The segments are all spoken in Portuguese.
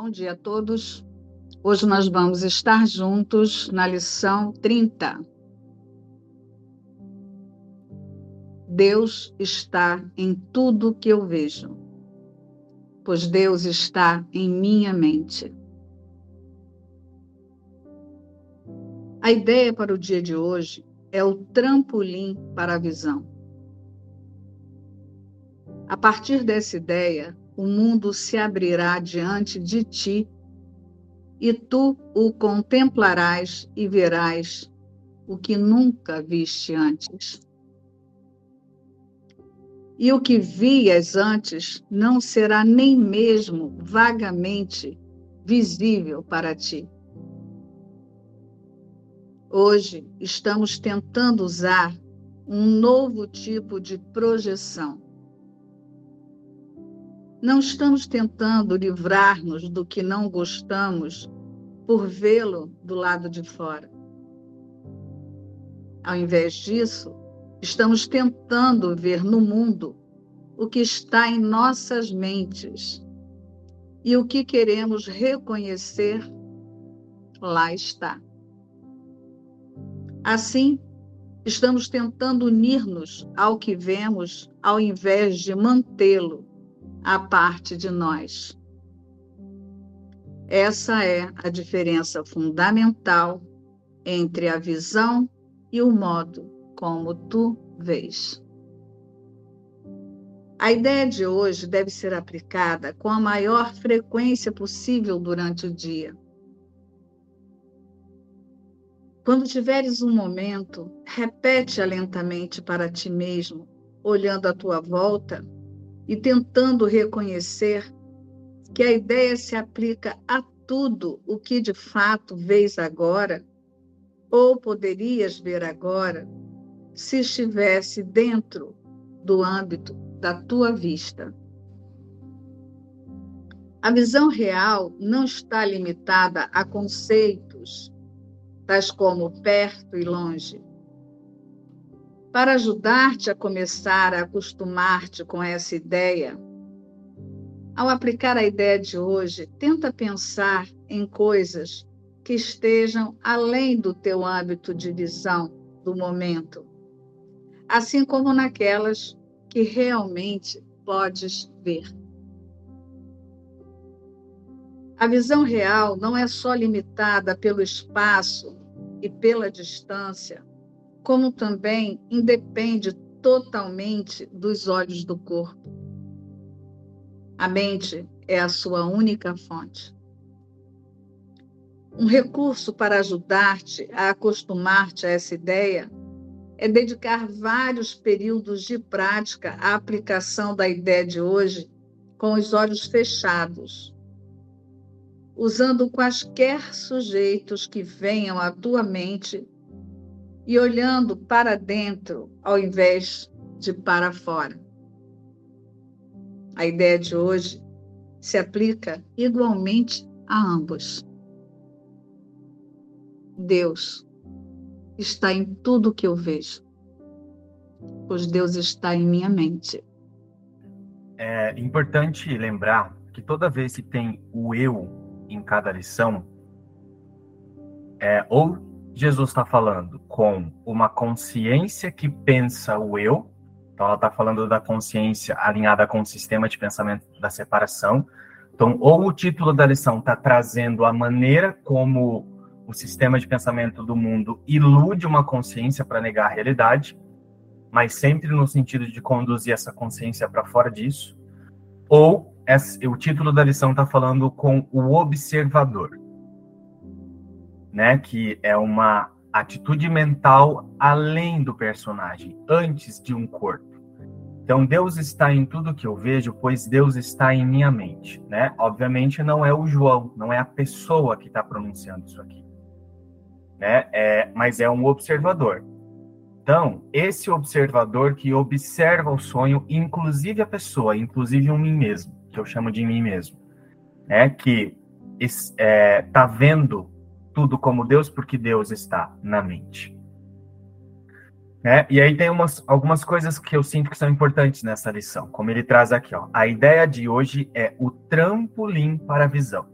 Bom dia a todos. Hoje nós vamos estar juntos na lição 30. Deus está em tudo que eu vejo, pois Deus está em minha mente. A ideia para o dia de hoje é o trampolim para a visão. A partir dessa ideia, o mundo se abrirá diante de ti, e tu o contemplarás e verás o que nunca viste antes. E o que vias antes não será nem mesmo vagamente visível para ti. Hoje estamos tentando usar um novo tipo de projeção não estamos tentando livrar-nos do que não gostamos por vê-lo do lado de fora. Ao invés disso, estamos tentando ver no mundo o que está em nossas mentes e o que queremos reconhecer, lá está. Assim, estamos tentando unir-nos ao que vemos ao invés de mantê-lo a parte de nós. Essa é a diferença fundamental entre a visão e o modo como tu vês. A ideia de hoje deve ser aplicada com a maior frequência possível durante o dia. Quando tiveres um momento, repete-a lentamente para ti mesmo, olhando à tua volta e tentando reconhecer que a ideia se aplica a tudo o que de fato vês agora, ou poderias ver agora, se estivesse dentro do âmbito da tua vista. A visão real não está limitada a conceitos, tais como perto e longe, para ajudar-te a começar a acostumar-te com essa ideia, ao aplicar a ideia de hoje, tenta pensar em coisas que estejam além do teu âmbito de visão do momento, assim como naquelas que realmente podes ver. A visão real não é só limitada pelo espaço e pela distância, como também independe totalmente dos olhos do corpo. A mente é a sua única fonte. Um recurso para ajudar-te a acostumar-te a essa ideia é dedicar vários períodos de prática à aplicação da ideia de hoje com os olhos fechados, usando quaisquer sujeitos que venham à tua mente e olhando para dentro ao invés de para fora. A ideia de hoje se aplica igualmente a ambos. Deus está em tudo que eu vejo, pois Deus está em minha mente. É importante lembrar que toda vez que tem o eu em cada lição, é, ou Jesus está falando? Com uma consciência que pensa o eu, então ela está falando da consciência alinhada com o sistema de pensamento da separação. Então, ou o título da lição está trazendo a maneira como o sistema de pensamento do mundo ilude uma consciência para negar a realidade, mas sempre no sentido de conduzir essa consciência para fora disso, ou o título da lição está falando com o observador né? Que é uma atitude mental além do personagem, antes de um corpo. Então, Deus está em tudo que eu vejo, pois Deus está em minha mente, né? Obviamente não é o João, não é a pessoa que está pronunciando isso aqui, né? É, mas é um observador. Então, esse observador que observa o sonho, inclusive a pessoa, inclusive o mim mesmo, que eu chamo de mim mesmo, né? Que está é, vendo tudo como Deus, porque Deus está na mente. É, e aí tem umas, algumas coisas que eu sinto que são importantes nessa lição, como ele traz aqui. Ó, a ideia de hoje é o trampolim para a visão.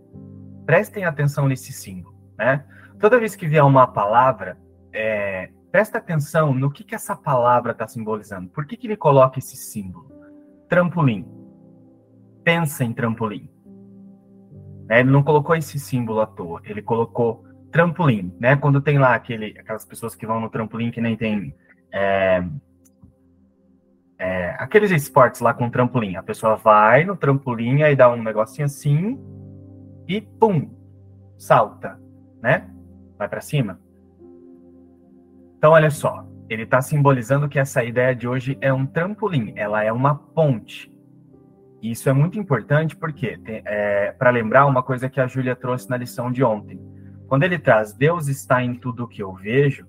prestem atenção nesse símbolo, né? Toda vez que vier uma palavra, é, presta atenção no que, que essa palavra está simbolizando. Por que, que ele coloca esse símbolo? Trampolim. Pensa em trampolim. É, ele não colocou esse símbolo à toa, ele colocou trampolim, né? Quando tem lá aquele, aquelas pessoas que vão no trampolim que nem tem é, é, aqueles esportes lá com trampolim. A pessoa vai no trampolim e dá um negocinho assim e pum, salta, né? Vai para cima. Então, olha só, ele está simbolizando que essa ideia de hoje é um trampolim, ela é uma ponte. E isso é muito importante porque é, para lembrar uma coisa que a Júlia trouxe na lição de ontem. Quando ele traz Deus está em tudo que eu vejo,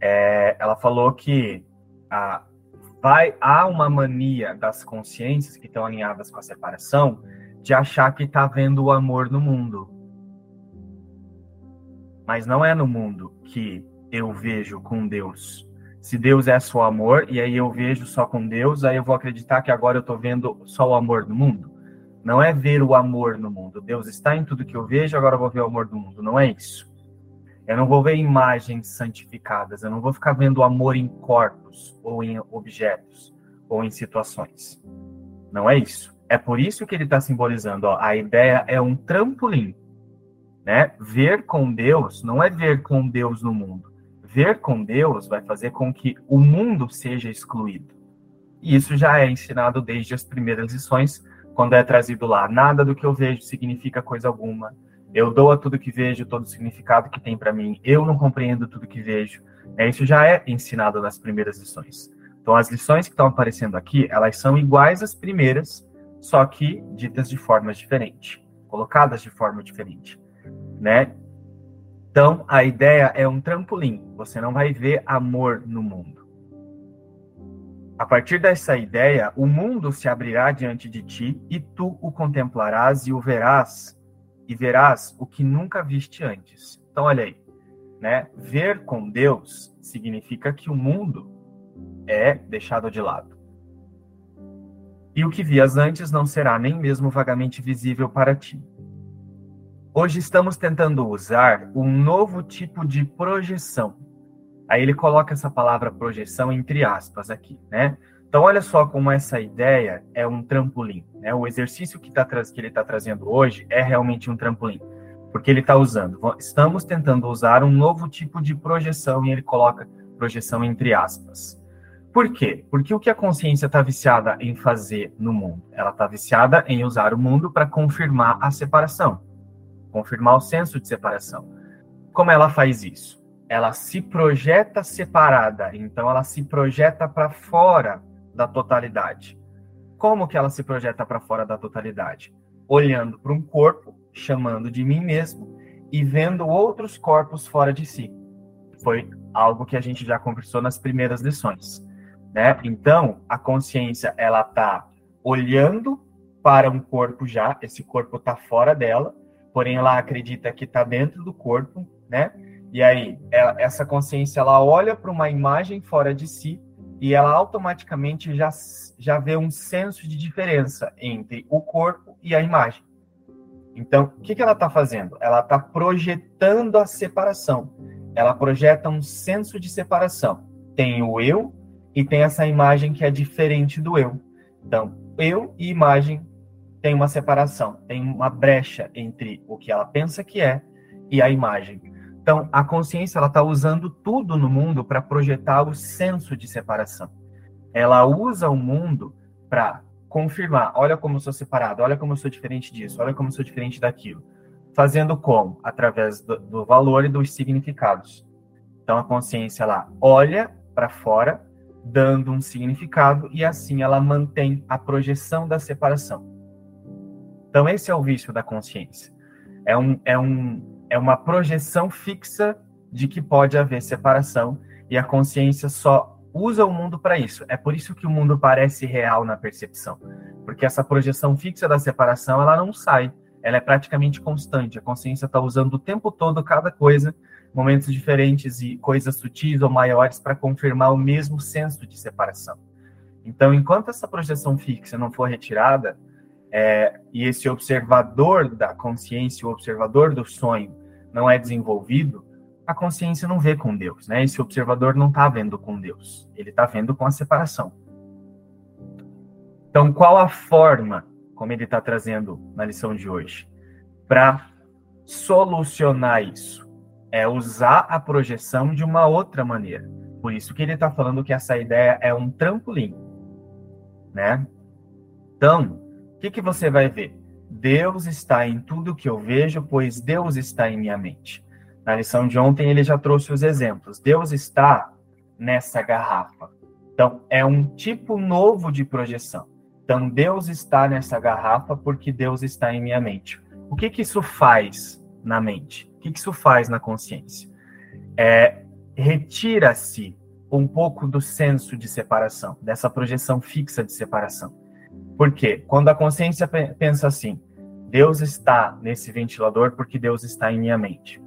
é, ela falou que a, vai há uma mania das consciências que estão alinhadas com a separação de achar que está vendo o amor no mundo. Mas não é no mundo que eu vejo com Deus. Se Deus é só amor e aí eu vejo só com Deus, aí eu vou acreditar que agora eu estou vendo só o amor no mundo. Não é ver o amor no mundo. Deus está em tudo que eu vejo, agora eu vou ver o amor do mundo. Não é isso. Eu não vou ver imagens santificadas, eu não vou ficar vendo amor em corpos, ou em objetos, ou em situações. Não é isso. É por isso que ele está simbolizando. Ó, a ideia é um trampolim. Né? Ver com Deus não é ver com Deus no mundo. Ver com Deus vai fazer com que o mundo seja excluído. E isso já é ensinado desde as primeiras lições, quando é trazido lá. Nada do que eu vejo significa coisa alguma eu dou a tudo que vejo todo o significado que tem para mim. Eu não compreendo tudo que vejo. É, isso já é ensinado nas primeiras lições. Então, as lições que estão aparecendo aqui, elas são iguais às primeiras, só que ditas de forma diferente, colocadas de forma diferente, né? Então, a ideia é um trampolim. Você não vai ver amor no mundo. A partir dessa ideia, o mundo se abrirá diante de ti e tu o contemplarás e o verás e verás o que nunca viste antes. Então, olha aí, né? Ver com Deus significa que o mundo é deixado de lado. E o que vias antes não será nem mesmo vagamente visível para ti. Hoje estamos tentando usar um novo tipo de projeção. Aí ele coloca essa palavra projeção entre aspas aqui, né? Então, olha só como essa ideia é um trampolim. Né? O exercício que, tá, que ele está trazendo hoje é realmente um trampolim, porque ele está usando. Estamos tentando usar um novo tipo de projeção e ele coloca projeção entre aspas. Por quê? Porque o que a consciência está viciada em fazer no mundo? Ela está viciada em usar o mundo para confirmar a separação, confirmar o senso de separação. Como ela faz isso? Ela se projeta separada, então ela se projeta para fora da totalidade. Como que ela se projeta para fora da totalidade? Olhando para um corpo, chamando de mim mesmo e vendo outros corpos fora de si. Foi algo que a gente já conversou nas primeiras lições, né? Então, a consciência ela está olhando para um corpo já, esse corpo está fora dela, porém ela acredita que está dentro do corpo, né? E aí, ela, essa consciência ela olha para uma imagem fora de si e ela automaticamente já, já vê um senso de diferença entre o corpo e a imagem. Então, o que, que ela está fazendo? Ela está projetando a separação. Ela projeta um senso de separação. Tem o eu e tem essa imagem que é diferente do eu. Então, eu e imagem tem uma separação, tem uma brecha entre o que ela pensa que é e a imagem. Então, a consciência ela está usando tudo no mundo para projetar o senso de separação. Ela usa o mundo para confirmar: olha como eu sou separado, olha como eu sou diferente disso, olha como eu sou diferente daquilo. Fazendo como? Através do, do valor e dos significados. Então, a consciência ela olha para fora, dando um significado, e assim ela mantém a projeção da separação. Então, esse é o vício da consciência. É um, é um é uma projeção fixa de que pode haver separação e a consciência só usa o mundo para isso. É por isso que o mundo parece real na percepção, porque essa projeção fixa da separação ela não sai, ela é praticamente constante. A consciência está usando o tempo todo cada coisa, momentos diferentes e coisas sutis ou maiores para confirmar o mesmo senso de separação. Então, enquanto essa projeção fixa não for retirada, é, e esse observador da consciência, o observador do sonho, não é desenvolvido, a consciência não vê com Deus, né? Esse observador não está vendo com Deus, ele está vendo com a separação. Então, qual a forma, como ele está trazendo na lição de hoje, para solucionar isso? É usar a projeção de uma outra maneira. Por isso que ele está falando que essa ideia é um trampolim, né? Então, o que, que você vai ver? Deus está em tudo que eu vejo, pois Deus está em minha mente. Na lição de ontem ele já trouxe os exemplos. Deus está nessa garrafa. Então, é um tipo novo de projeção. Então, Deus está nessa garrafa porque Deus está em minha mente. O que, que isso faz na mente? O que, que isso faz na consciência? É, Retira-se um pouco do senso de separação, dessa projeção fixa de separação. Por quê? Quando a consciência pensa assim, Deus está nesse ventilador porque Deus está em minha mente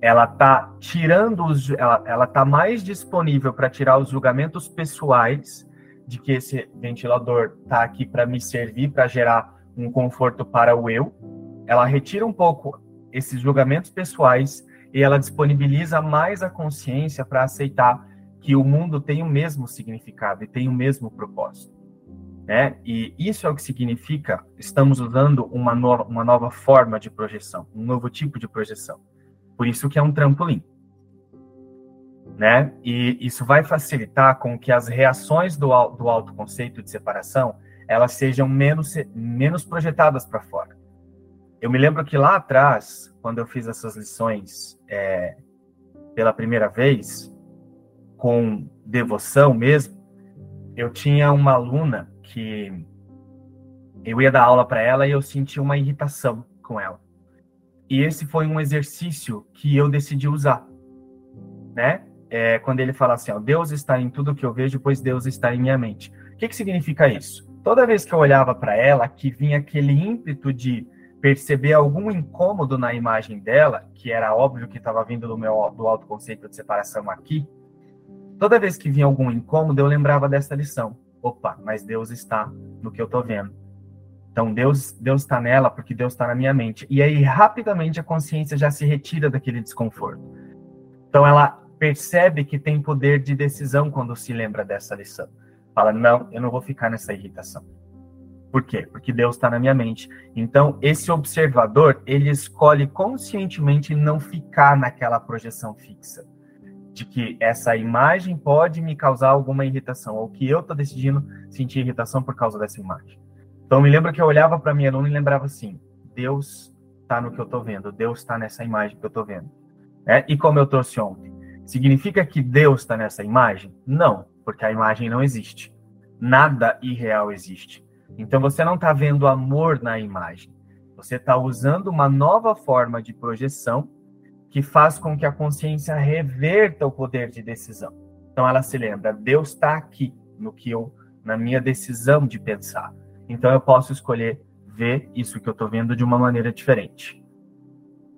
ela está tirando os, ela, ela tá mais disponível para tirar os julgamentos pessoais de que esse ventilador está aqui para me servir, para gerar um conforto para o eu. Ela retira um pouco esses julgamentos pessoais e ela disponibiliza mais a consciência para aceitar que o mundo tem o mesmo significado e tem o mesmo propósito. Né? E isso é o que significa estamos usando uma nova, uma nova forma de projeção, um novo tipo de projeção. Por isso que é um trampolim. Né? E isso vai facilitar com que as reações do, do autoconceito de separação elas sejam menos, menos projetadas para fora. Eu me lembro que lá atrás, quando eu fiz essas lições é, pela primeira vez, com devoção mesmo, eu tinha uma aluna que eu ia dar aula para ela e eu sentia uma irritação com ela. E esse foi um exercício que eu decidi usar, né? É, quando ele fala assim, ó, Deus está em tudo que eu vejo, pois Deus está em minha mente. O que, que significa isso? Toda vez que eu olhava para ela, que vinha aquele ímpeto de perceber algum incômodo na imagem dela, que era óbvio que estava vindo do meu do autoconceito de separação aqui, toda vez que vinha algum incômodo, eu lembrava dessa lição. Opa, mas Deus está no que eu estou vendo. Então Deus Deus está nela porque Deus está na minha mente. E aí rapidamente a consciência já se retira daquele desconforto. Então ela percebe que tem poder de decisão quando se lembra dessa lição. Fala não, eu não vou ficar nessa irritação. Por quê? Porque Deus está na minha mente. Então esse observador ele escolhe conscientemente não ficar naquela projeção fixa de que essa imagem pode me causar alguma irritação ou que eu estou decidindo sentir irritação por causa dessa imagem. Então, me lembro que eu olhava para minha aluna e lembrava assim: Deus está no que eu estou vendo, Deus está nessa imagem que eu estou vendo. É? E como eu trouxe ontem, significa que Deus está nessa imagem? Não, porque a imagem não existe. Nada irreal existe. Então, você não está vendo amor na imagem. Você está usando uma nova forma de projeção que faz com que a consciência reverta o poder de decisão. Então, ela se lembra: Deus está aqui no que eu, na minha decisão de pensar. Então eu posso escolher ver isso que eu estou vendo de uma maneira diferente.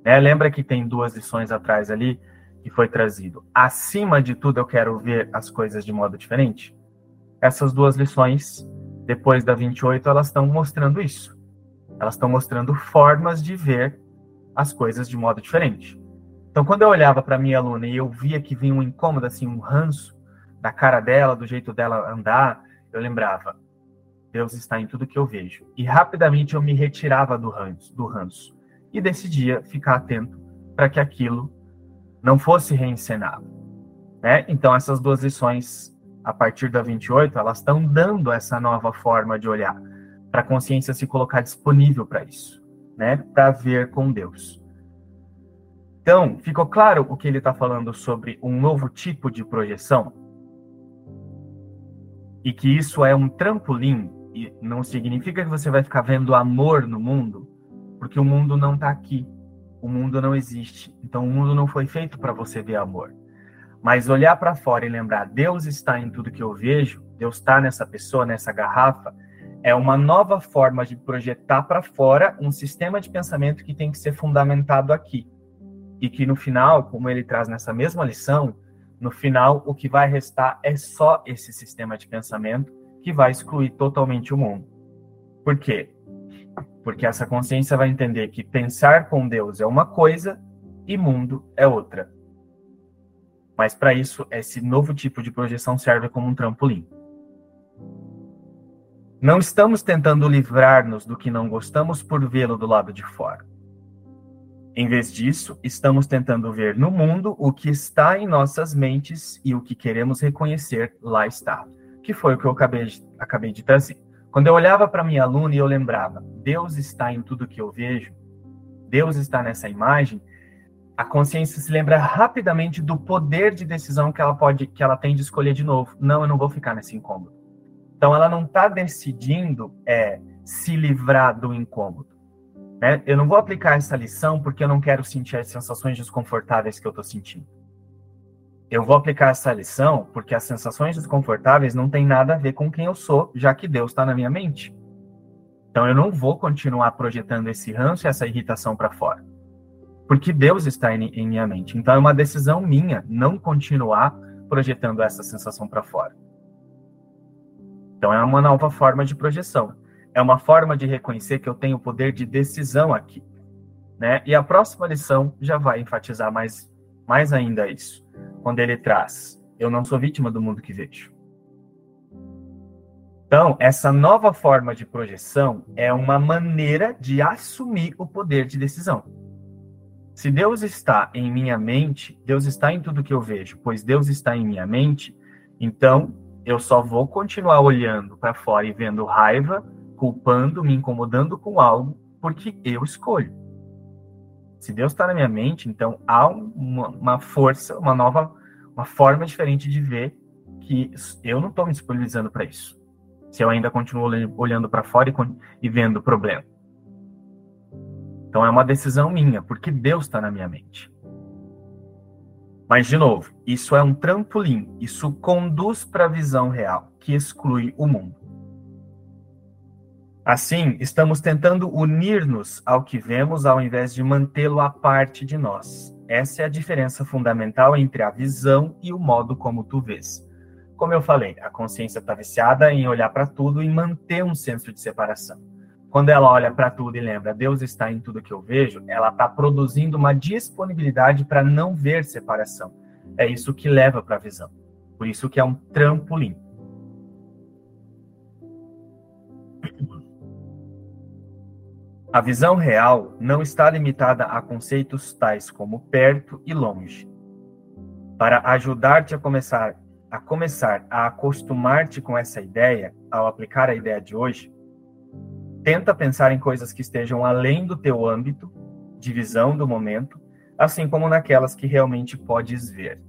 É, lembra que tem duas lições atrás ali que foi trazido. Acima de tudo, eu quero ver as coisas de modo diferente. Essas duas lições, depois da 28, elas estão mostrando isso. Elas estão mostrando formas de ver as coisas de modo diferente. Então, quando eu olhava para minha aluna e eu via que vinha um incômodo, assim, um ranço da cara dela, do jeito dela andar, eu lembrava, Deus está em tudo que eu vejo. E rapidamente eu me retirava do ranço, do ranço e decidia ficar atento para que aquilo não fosse reencenado. Né? Então, essas duas lições, a partir da 28, elas estão dando essa nova forma de olhar, para a consciência se colocar disponível para isso, né? para ver com Deus. Então, ficou claro o que ele está falando sobre um novo tipo de projeção? E que isso é um trampolim e não significa que você vai ficar vendo amor no mundo, porque o mundo não está aqui. O mundo não existe. Então o mundo não foi feito para você ver amor. Mas olhar para fora e lembrar, Deus está em tudo que eu vejo, Deus está nessa pessoa, nessa garrafa, é uma nova forma de projetar para fora um sistema de pensamento que tem que ser fundamentado aqui. E que no final, como ele traz nessa mesma lição, no final o que vai restar é só esse sistema de pensamento que vai excluir totalmente o mundo. Por quê? Porque essa consciência vai entender que pensar com Deus é uma coisa e mundo é outra. Mas para isso, esse novo tipo de projeção serve como um trampolim. Não estamos tentando livrar-nos do que não gostamos por vê-lo do lado de fora. Em vez disso, estamos tentando ver no mundo o que está em nossas mentes e o que queremos reconhecer lá está, que foi o que eu acabei de, acabei de trazer. Quando eu olhava para minha aluna e eu lembrava, Deus está em tudo que eu vejo, Deus está nessa imagem, a consciência se lembra rapidamente do poder de decisão que ela pode, que ela tem de escolher de novo. Não, eu não vou ficar nesse incômodo. Então ela não está decidindo é, se livrar do incômodo. Né? Eu não vou aplicar essa lição porque eu não quero sentir as sensações desconfortáveis que eu estou sentindo. Eu vou aplicar essa lição porque as sensações desconfortáveis não têm nada a ver com quem eu sou, já que Deus está na minha mente. Então eu não vou continuar projetando esse ranço e essa irritação para fora. Porque Deus está em, em minha mente. Então é uma decisão minha não continuar projetando essa sensação para fora. Então é uma nova forma de projeção. É uma forma de reconhecer que eu tenho poder de decisão aqui. Né? E a próxima lição já vai enfatizar mais, mais ainda isso, quando ele traz: Eu não sou vítima do mundo que vejo. Então, essa nova forma de projeção é uma maneira de assumir o poder de decisão. Se Deus está em minha mente, Deus está em tudo que eu vejo, pois Deus está em minha mente, então eu só vou continuar olhando para fora e vendo raiva, culpando, me incomodando com algo, porque eu escolho. Se Deus está na minha mente, então há uma, uma, força, uma nova, uma forma diferente de ver que eu não estou me disponibilizando para isso. Se eu ainda continuo olhando para fora e, e vendo o problema. Então é uma decisão minha, porque Deus está na minha mente. Mas, de novo, isso é um trampolim, isso conduz para a visão real, que exclui o mundo. Assim, estamos tentando unir-nos ao que vemos ao invés de mantê-lo à parte de nós. Essa é a diferença fundamental entre a visão e o modo como tu vês. Como eu falei, a consciência está viciada em olhar para tudo e manter um senso de separação. Quando ela olha para tudo e lembra, Deus está em tudo que eu vejo, ela está produzindo uma disponibilidade para não ver separação. É isso que leva para a visão. Por isso que é um trampolim. A visão real não está limitada a conceitos tais como perto e longe. Para ajudar-te a começar a começar a acostumar-te com essa ideia, ao aplicar a ideia de hoje, tenta pensar em coisas que estejam além do teu âmbito de visão do momento, assim como naquelas que realmente podes ver.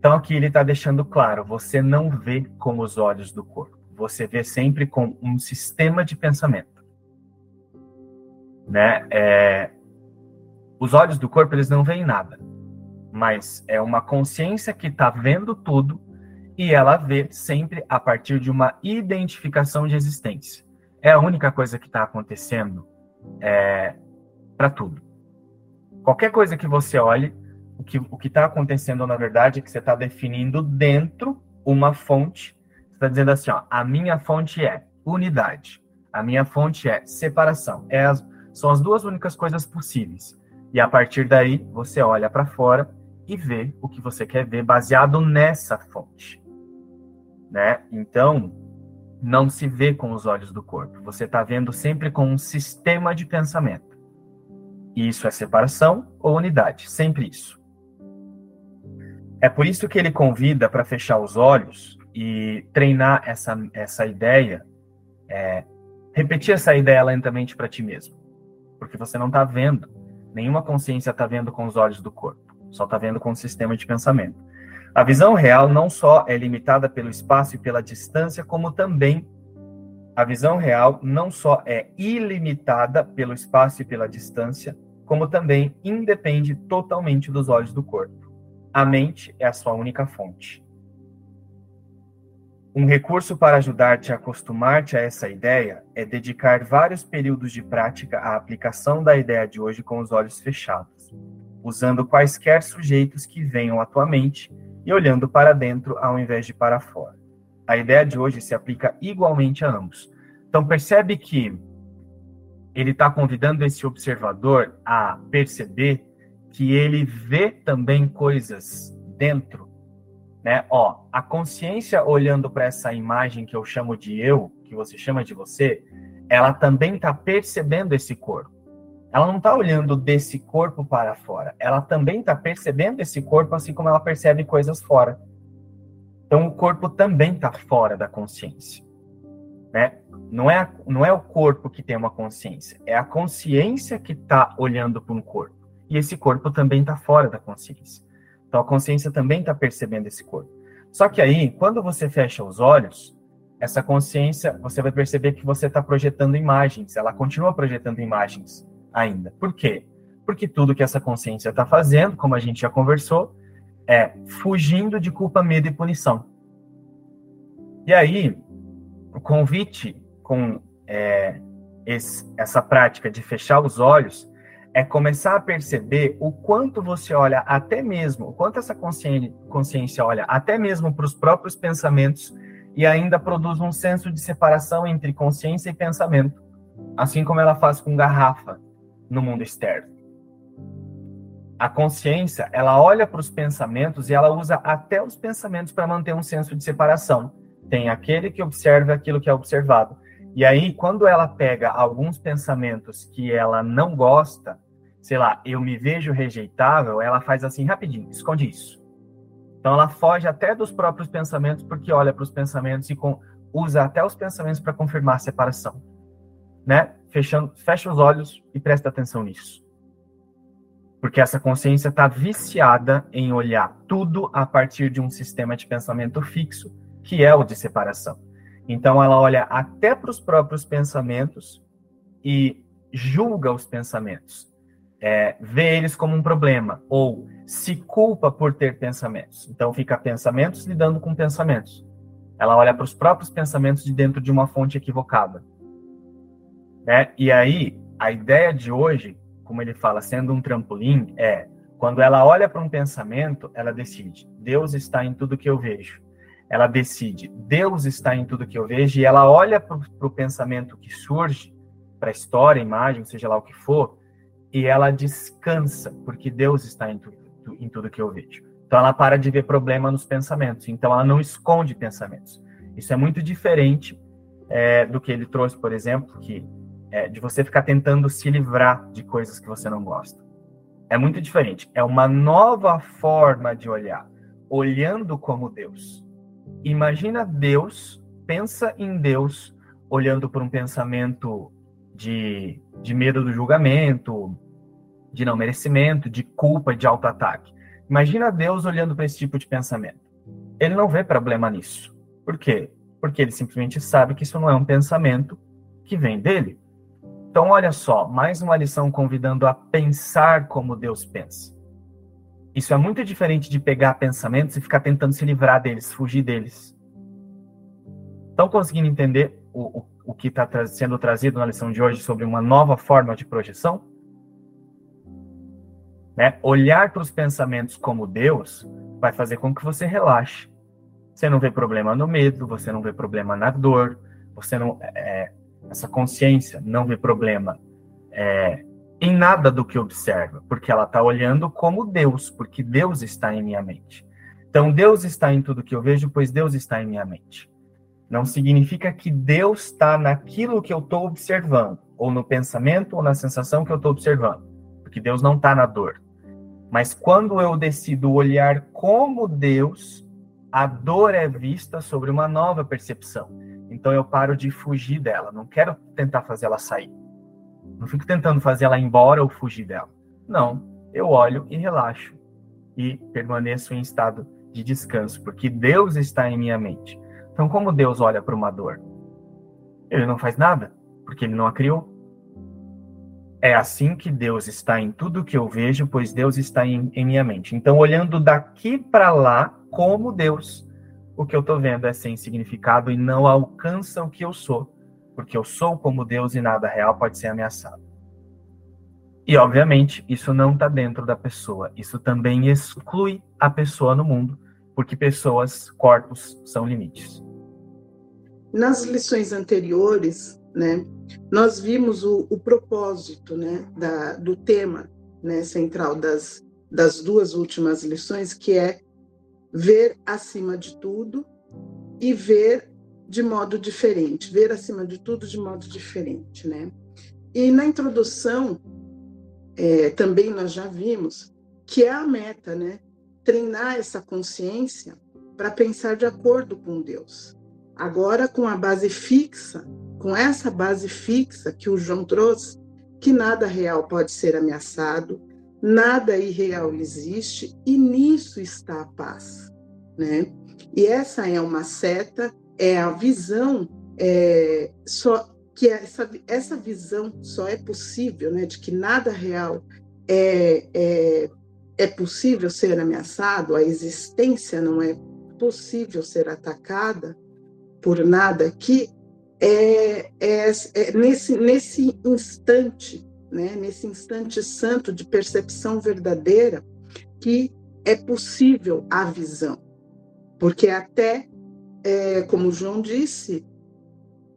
Então aqui ele está deixando claro, você não vê com os olhos do corpo, você vê sempre com um sistema de pensamento né? É, os olhos do corpo eles não veem nada, mas é uma consciência que está vendo tudo e ela vê sempre a partir de uma identificação de existência. É a única coisa que está acontecendo é, para tudo. Qualquer coisa que você olhe, o que o está acontecendo na verdade é que você está definindo dentro uma fonte. Você está dizendo assim, ó, a minha fonte é unidade, a minha fonte é separação, é as, são as duas únicas coisas possíveis. E a partir daí, você olha para fora e vê o que você quer ver baseado nessa fonte. Né? Então, não se vê com os olhos do corpo. Você está vendo sempre com um sistema de pensamento. E isso é separação ou unidade, sempre isso. É por isso que ele convida para fechar os olhos e treinar essa, essa ideia, é, repetir essa ideia lentamente para ti mesmo porque você não está vendo. Nenhuma consciência está vendo com os olhos do corpo, só está vendo com o sistema de pensamento. A visão real não só é limitada pelo espaço e pela distância, como também a visão real não só é ilimitada pelo espaço e pela distância, como também independe totalmente dos olhos do corpo. A mente é a sua única fonte. Um recurso para ajudar-te a acostumar-te a essa ideia é dedicar vários períodos de prática à aplicação da ideia de hoje com os olhos fechados, usando quaisquer sujeitos que venham à tua mente e olhando para dentro ao invés de para fora. A ideia de hoje se aplica igualmente a ambos. Então percebe que ele está convidando esse observador a perceber que ele vê também coisas dentro, né? Ó, a consciência olhando para essa imagem que eu chamo de eu, que você chama de você, ela também está percebendo esse corpo. Ela não está olhando desse corpo para fora. Ela também está percebendo esse corpo, assim como ela percebe coisas fora. Então, o corpo também está fora da consciência. Né? Não, é, não é o corpo que tem uma consciência, é a consciência que está olhando para um corpo. E esse corpo também está fora da consciência. Então, a consciência também está percebendo esse corpo. Só que aí, quando você fecha os olhos, essa consciência, você vai perceber que você está projetando imagens. Ela continua projetando imagens ainda. Por quê? Porque tudo que essa consciência está fazendo, como a gente já conversou, é fugindo de culpa, medo e punição. E aí, o convite com é, esse, essa prática de fechar os olhos é começar a perceber o quanto você olha até mesmo, o quanto essa consciência, olha até mesmo para os próprios pensamentos e ainda produz um senso de separação entre consciência e pensamento, assim como ela faz com garrafa no mundo externo. A consciência, ela olha para os pensamentos e ela usa até os pensamentos para manter um senso de separação. Tem aquele que observa aquilo que é observado. E aí, quando ela pega alguns pensamentos que ela não gosta, sei lá, eu me vejo rejeitável, ela faz assim rapidinho, esconde isso. Então ela foge até dos próprios pensamentos porque olha para os pensamentos e com, usa até os pensamentos para confirmar a separação, né? fechando, fecha os olhos e presta atenção nisso. Porque essa consciência está viciada em olhar tudo a partir de um sistema de pensamento fixo, que é o de separação. Então, ela olha até para os próprios pensamentos e julga os pensamentos, é, vê eles como um problema, ou se culpa por ter pensamentos. Então, fica pensamentos lidando com pensamentos. Ela olha para os próprios pensamentos de dentro de uma fonte equivocada. Né? E aí, a ideia de hoje, como ele fala, sendo um trampolim, é quando ela olha para um pensamento, ela decide: Deus está em tudo que eu vejo. Ela decide: Deus está em tudo que eu vejo, e ela olha para o pensamento que surge, para a história, imagem, seja lá o que for, e ela descansa, porque Deus está em tudo, em tudo que eu vejo. Então ela para de ver problema nos pensamentos, então ela não esconde pensamentos. Isso é muito diferente é, do que ele trouxe, por exemplo, que é, de você ficar tentando se livrar de coisas que você não gosta. É muito diferente. É uma nova forma de olhar, olhando como Deus. Imagina Deus, pensa em Deus, olhando por um pensamento de, de medo do julgamento, de não merecimento, de culpa, de auto-ataque. Imagina Deus olhando para esse tipo de pensamento. Ele não vê problema nisso. Por quê? Porque ele simplesmente sabe que isso não é um pensamento que vem dele. Então, olha só, mais uma lição convidando a pensar como Deus pensa. Isso é muito diferente de pegar pensamentos e ficar tentando se livrar deles, fugir deles. Estão conseguindo entender o, o, o que está tra sendo trazido na lição de hoje sobre uma nova forma de projeção? Né? Olhar para os pensamentos como Deus vai fazer com que você relaxe. Você não vê problema no medo, você não vê problema na dor, você não. É, essa consciência não vê problema é, em nada do que observa, porque ela está olhando como Deus, porque Deus está em minha mente. Então, Deus está em tudo que eu vejo, pois Deus está em minha mente. Não significa que Deus está naquilo que eu estou observando, ou no pensamento, ou na sensação que eu estou observando, porque Deus não está na dor. Mas quando eu decido olhar como Deus, a dor é vista sobre uma nova percepção. Então eu paro de fugir dela. Não quero tentar fazer ela sair. Não fico tentando fazer ela embora ou fugir dela. Não. Eu olho e relaxo. E permaneço em estado de descanso, porque Deus está em minha mente. Então, como Deus olha para uma dor? Ele não faz nada, porque ele não a criou. É assim que Deus está em tudo que eu vejo, pois Deus está em, em minha mente. Então, olhando daqui para lá, como Deus o que eu estou vendo é sem significado e não alcança o que eu sou, porque eu sou como Deus e nada real pode ser ameaçado. E, obviamente, isso não está dentro da pessoa, isso também exclui a pessoa no mundo, porque pessoas, corpos, são limites. Nas lições anteriores, né, nós vimos o, o propósito né, da, do tema né, central das, das duas últimas lições, que é ver acima de tudo e ver de modo diferente, ver acima de tudo de modo diferente, né? E na introdução é, também nós já vimos que é a meta, né? Treinar essa consciência para pensar de acordo com Deus. Agora com a base fixa, com essa base fixa que o João trouxe, que nada real pode ser ameaçado, nada irreal existe e nisso está a paz, né? E essa é uma seta, é a visão é, só que essa, essa visão só é possível, né, de que nada real é, é, é possível ser ameaçado, a existência não é possível ser atacada por nada, que é, é, é nesse, nesse instante né, nesse instante santo de percepção verdadeira, que é possível a visão. Porque até, é, como João disse,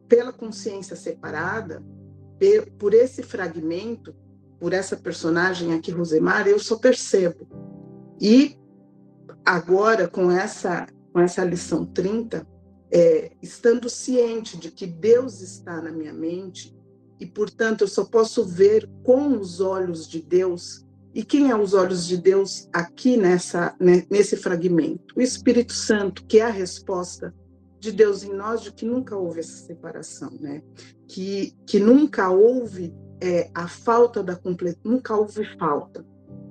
pela consciência separada, por esse fragmento, por essa personagem aqui, Rosemar, eu só percebo. E agora, com essa, com essa lição 30, é, estando ciente de que Deus está na minha mente, e, portanto, eu só posso ver com os olhos de Deus. E quem é os olhos de Deus aqui nessa, né, nesse fragmento? O Espírito Santo, que é a resposta de Deus em nós de que nunca houve essa separação, né? Que, que nunca houve é, a falta da completude, nunca houve falta,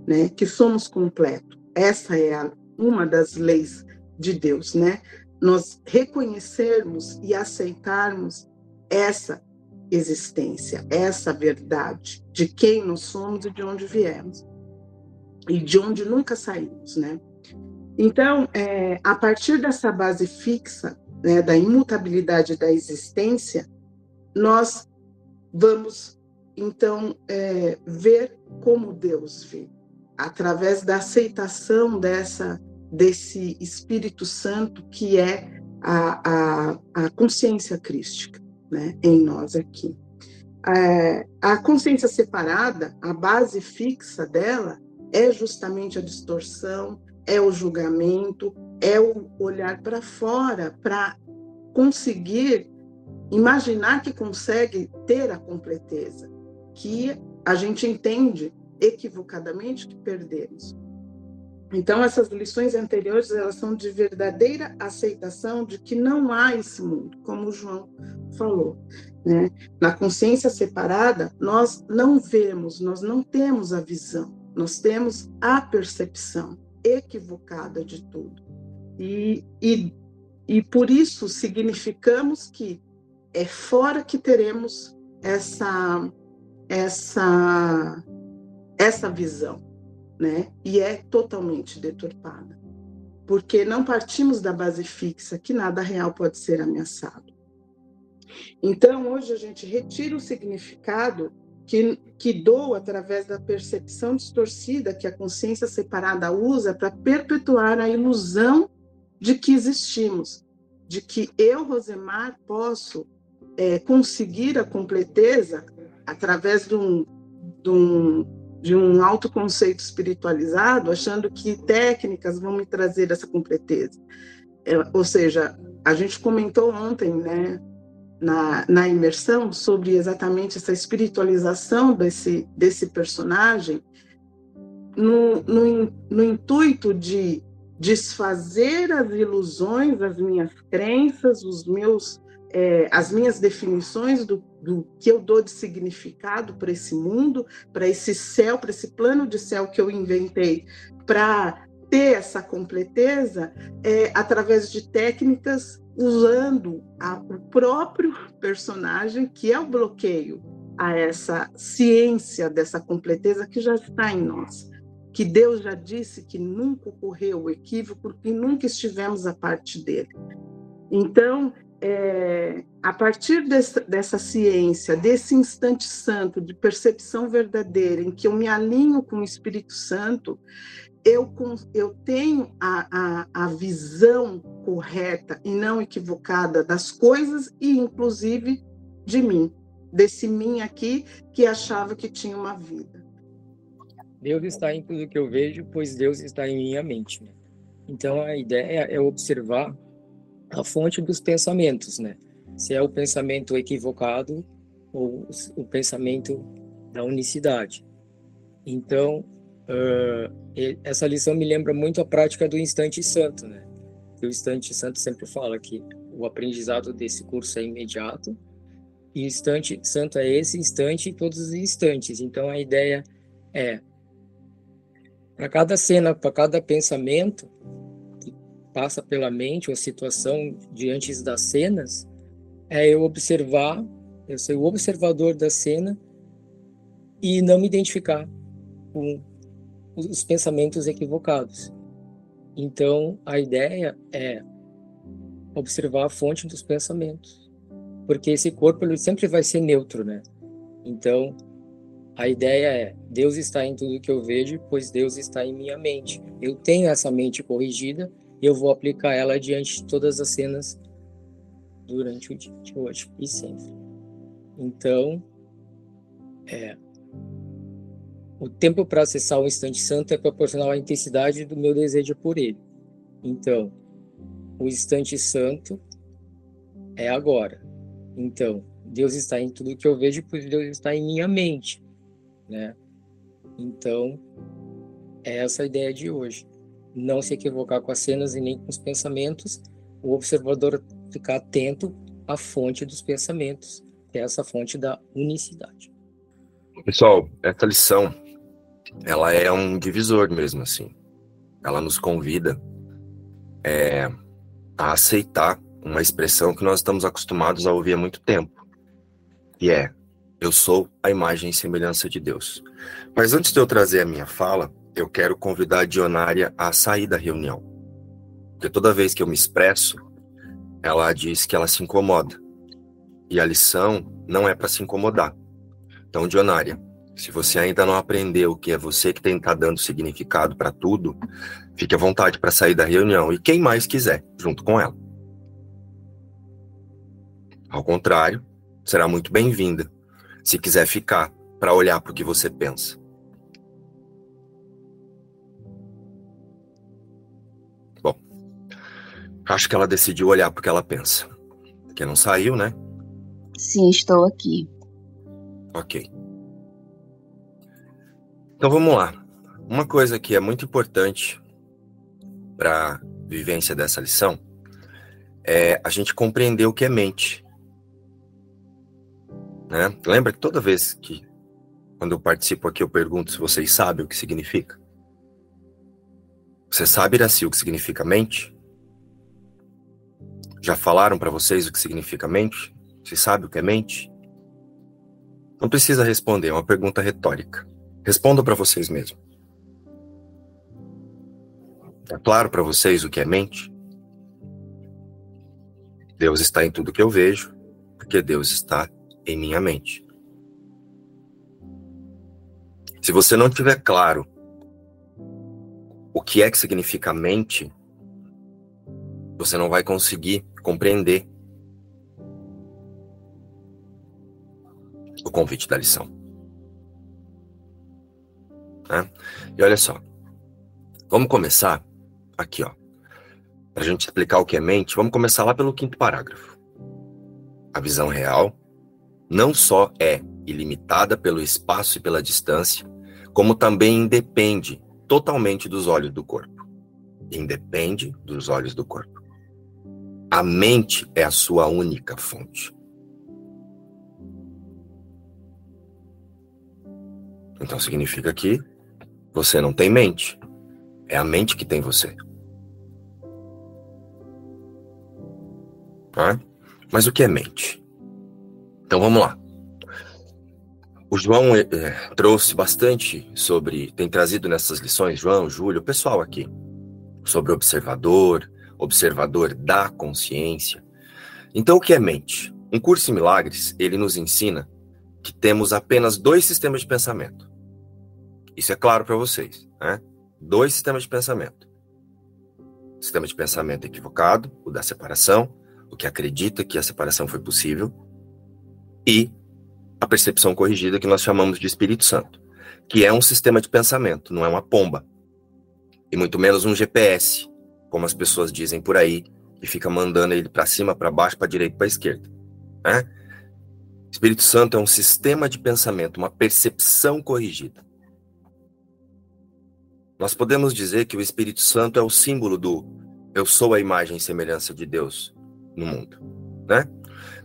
né? Que somos completos. Essa é a, uma das leis de Deus, né? Nós reconhecermos e aceitarmos essa existência, essa verdade de quem nós somos e de onde viemos e de onde nunca saímos, né? Então, é, a partir dessa base fixa, né, da imutabilidade da existência, nós vamos então é, ver como Deus vê, através da aceitação dessa desse Espírito Santo que é a, a, a consciência crística né, em nós aqui. É, a consciência separada, a base fixa dela é justamente a distorção, é o julgamento, é o olhar para fora para conseguir imaginar que consegue ter a completeza, que a gente entende equivocadamente que perdemos. Então, essas lições anteriores elas são de verdadeira aceitação de que não há esse mundo, como o João falou. Né? Na consciência separada, nós não vemos, nós não temos a visão, nós temos a percepção equivocada de tudo. E, e, e por isso significamos que é fora que teremos essa, essa, essa visão né? E é totalmente deturpada. Porque não partimos da base fixa que nada real pode ser ameaçado. Então, hoje a gente retira o significado que, que dou através da percepção distorcida que a consciência separada usa para perpetuar a ilusão de que existimos, de que eu, Rosemar, posso é, conseguir a completeza através de um, de um de um autoconceito espiritualizado, achando que técnicas vão me trazer essa completeza. É, ou seja, a gente comentou ontem, né, na, na imersão, sobre exatamente essa espiritualização desse, desse personagem, no, no, no intuito de desfazer as ilusões, as minhas crenças, os meus, é, as minhas definições do do que eu dou de significado para esse mundo, para esse céu, para esse plano de céu que eu inventei, para ter essa completeza é, através de técnicas usando a, o próprio personagem, que é o bloqueio a essa ciência dessa completeza que já está em nós. Que Deus já disse que nunca ocorreu o equívoco, porque nunca estivemos a parte dele. Então, é, a partir dessa, ciência, desse instante santo de percepção verdadeira, em que eu me alinho com o Espírito Santo, eu, eu tenho a, a, a visão correta e não equivocada das coisas e, inclusive, de mim, desse mim aqui que achava que tinha uma vida. Deus está em tudo que eu vejo, pois Deus está em minha mente. Né? Então a ideia é observar a fonte dos pensamentos, né? Se é o pensamento equivocado ou o pensamento da unicidade. Então, uh, essa lição me lembra muito a prática do instante santo, né? O instante santo sempre fala que o aprendizado desse curso é imediato e instante santo é esse instante e todos os instantes. Então, a ideia é para cada cena, para cada pensamento que passa pela mente ou situação diante das cenas, é eu observar, eu ser o observador da cena e não me identificar com os pensamentos equivocados. Então, a ideia é observar a fonte dos pensamentos, porque esse corpo ele sempre vai ser neutro, né? Então, a ideia é: Deus está em tudo que eu vejo, pois Deus está em minha mente. Eu tenho essa mente corrigida e eu vou aplicar ela diante de todas as cenas durante o dia de hoje e sempre. Então, é, o tempo para acessar o instante santo é proporcional à intensidade do meu desejo por ele. Então, o instante santo é agora. Então, Deus está em tudo que eu vejo, pois Deus está em minha mente, né? Então, é essa a ideia de hoje. Não se equivocar com as cenas e nem com os pensamentos. O observador ficar atento à fonte dos pensamentos, que é essa fonte da unicidade. Pessoal, essa lição, ela é um divisor mesmo, assim. Ela nos convida é, a aceitar uma expressão que nós estamos acostumados a ouvir há muito tempo, e é: eu sou a imagem e semelhança de Deus. Mas antes de eu trazer a minha fala, eu quero convidar a Dionária a sair da reunião. Porque toda vez que eu me expresso, ela diz que ela se incomoda. E a lição não é para se incomodar. Então, Dionária, se você ainda não aprendeu que é você que tem que estar tá dando significado para tudo, fique à vontade para sair da reunião e quem mais quiser, junto com ela. Ao contrário, será muito bem-vinda se quiser ficar para olhar para o que você pensa. Acho que ela decidiu olhar porque ela pensa. Porque não saiu, né? Sim, estou aqui. Ok. Então vamos lá. Uma coisa que é muito importante para vivência dessa lição é a gente compreender o que é mente. Né? Lembra que toda vez que quando eu participo aqui eu pergunto se vocês sabem o que significa? Você sabe, Iraci, o que significa mente? Já falaram para vocês o que significa mente? Você sabe o que é mente? Não precisa responder, é uma pergunta retórica. Responda para vocês mesmos. É claro para vocês o que é mente? Deus está em tudo que eu vejo, porque Deus está em minha mente. Se você não tiver claro o que é que significa mente, você não vai conseguir compreender o convite da lição. Né? E olha só, vamos começar aqui, ó. Para a gente explicar o que é mente, vamos começar lá pelo quinto parágrafo. A visão real não só é ilimitada pelo espaço e pela distância, como também independe totalmente dos olhos do corpo. Independe dos olhos do corpo. A mente é a sua única fonte. Então significa que você não tem mente. É a mente que tem você. Mas o que é mente? Então vamos lá. O João é, trouxe bastante sobre, tem trazido nessas lições, João, Júlio, o pessoal aqui, sobre observador, observador da consciência. Então, o que é mente? Um curso em milagres, ele nos ensina que temos apenas dois sistemas de pensamento. Isso é claro para vocês, né? Dois sistemas de pensamento. O sistema de pensamento equivocado, o da separação, o que acredita que a separação foi possível, e a percepção corrigida que nós chamamos de Espírito Santo, que é um sistema de pensamento, não é uma pomba. E muito menos um GPS, como as pessoas dizem por aí, que fica mandando ele para cima, para baixo, para direita, para esquerda, né? Espírito Santo é um sistema de pensamento, uma percepção corrigida. Nós podemos dizer que o Espírito Santo é o símbolo do eu sou a imagem e semelhança de Deus no mundo, né?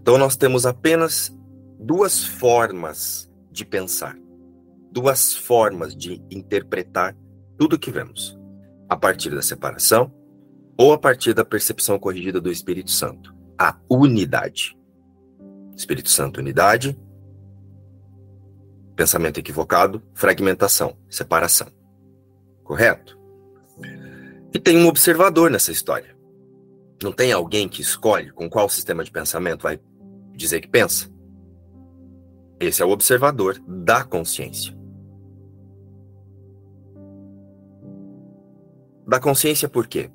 Então nós temos apenas duas formas de pensar, duas formas de interpretar tudo que vemos, a partir da separação ou a partir da percepção corrigida do Espírito Santo, a unidade. Espírito Santo, unidade, pensamento equivocado, fragmentação, separação. Correto? E tem um observador nessa história. Não tem alguém que escolhe com qual sistema de pensamento vai dizer que pensa? Esse é o observador da consciência. Da consciência por quê?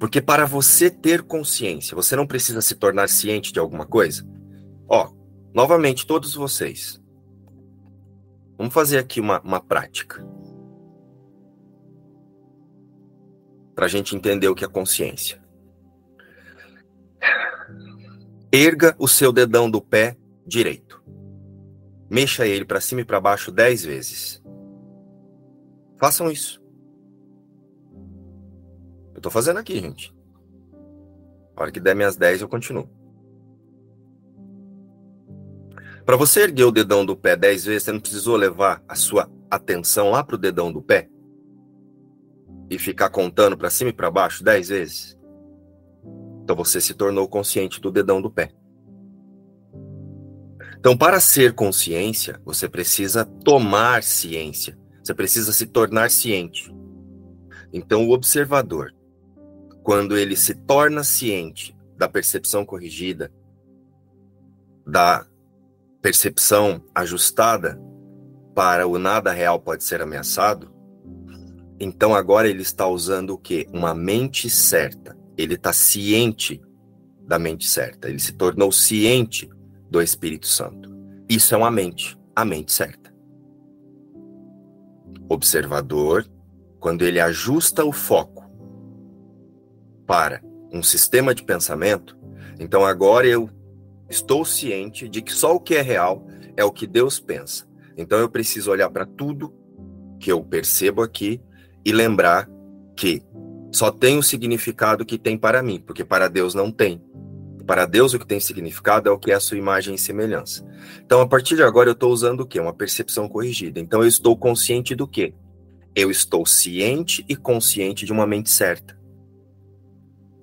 Porque para você ter consciência, você não precisa se tornar ciente de alguma coisa? Ó, novamente, todos vocês. Vamos fazer aqui uma, uma prática. Para a gente entender o que é consciência. Erga o seu dedão do pé direito. Mexa ele para cima e para baixo dez vezes. Façam isso. Eu estou fazendo aqui, gente. A hora que der minhas 10, eu continuo. Para você erguer o dedão do pé 10 vezes, você não precisou levar a sua atenção lá para o dedão do pé? E ficar contando para cima e para baixo 10 vezes? Então você se tornou consciente do dedão do pé. Então, para ser consciência, você precisa tomar ciência. Você precisa se tornar ciente. Então, o observador, quando ele se torna ciente da percepção corrigida, da percepção ajustada para o nada real pode ser ameaçado, então agora ele está usando o quê? Uma mente certa. Ele está ciente da mente certa. Ele se tornou ciente do Espírito Santo. Isso é uma mente, a mente certa. Observador, quando ele ajusta o foco para um sistema de pensamento, então agora eu estou ciente de que só o que é real é o que Deus pensa. Então eu preciso olhar para tudo que eu percebo aqui e lembrar que só tem o significado que tem para mim, porque para Deus não tem. Para Deus, o que tem significado é o que é a sua imagem e semelhança. Então, a partir de agora, eu estou usando o quê? Uma percepção corrigida. Então, eu estou consciente do quê? Eu estou ciente e consciente de uma mente certa.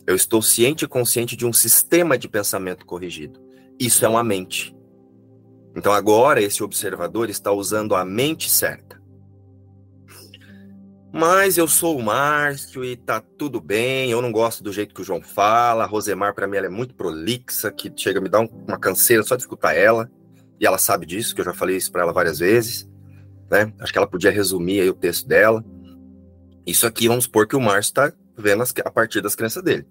Eu estou ciente e consciente de um sistema de pensamento corrigido. Isso é uma mente. Então, agora, esse observador está usando a mente certa. Mas eu sou o Márcio e tá tudo bem. Eu não gosto do jeito que o João fala. A Rosemar, para mim, ela é muito prolixa, que chega a me dar uma canseira só de escutar ela. E ela sabe disso, que eu já falei isso para ela várias vezes. Né? Acho que ela podia resumir aí o texto dela. Isso aqui, vamos supor que o Márcio está vendo as, a partir das crenças dele.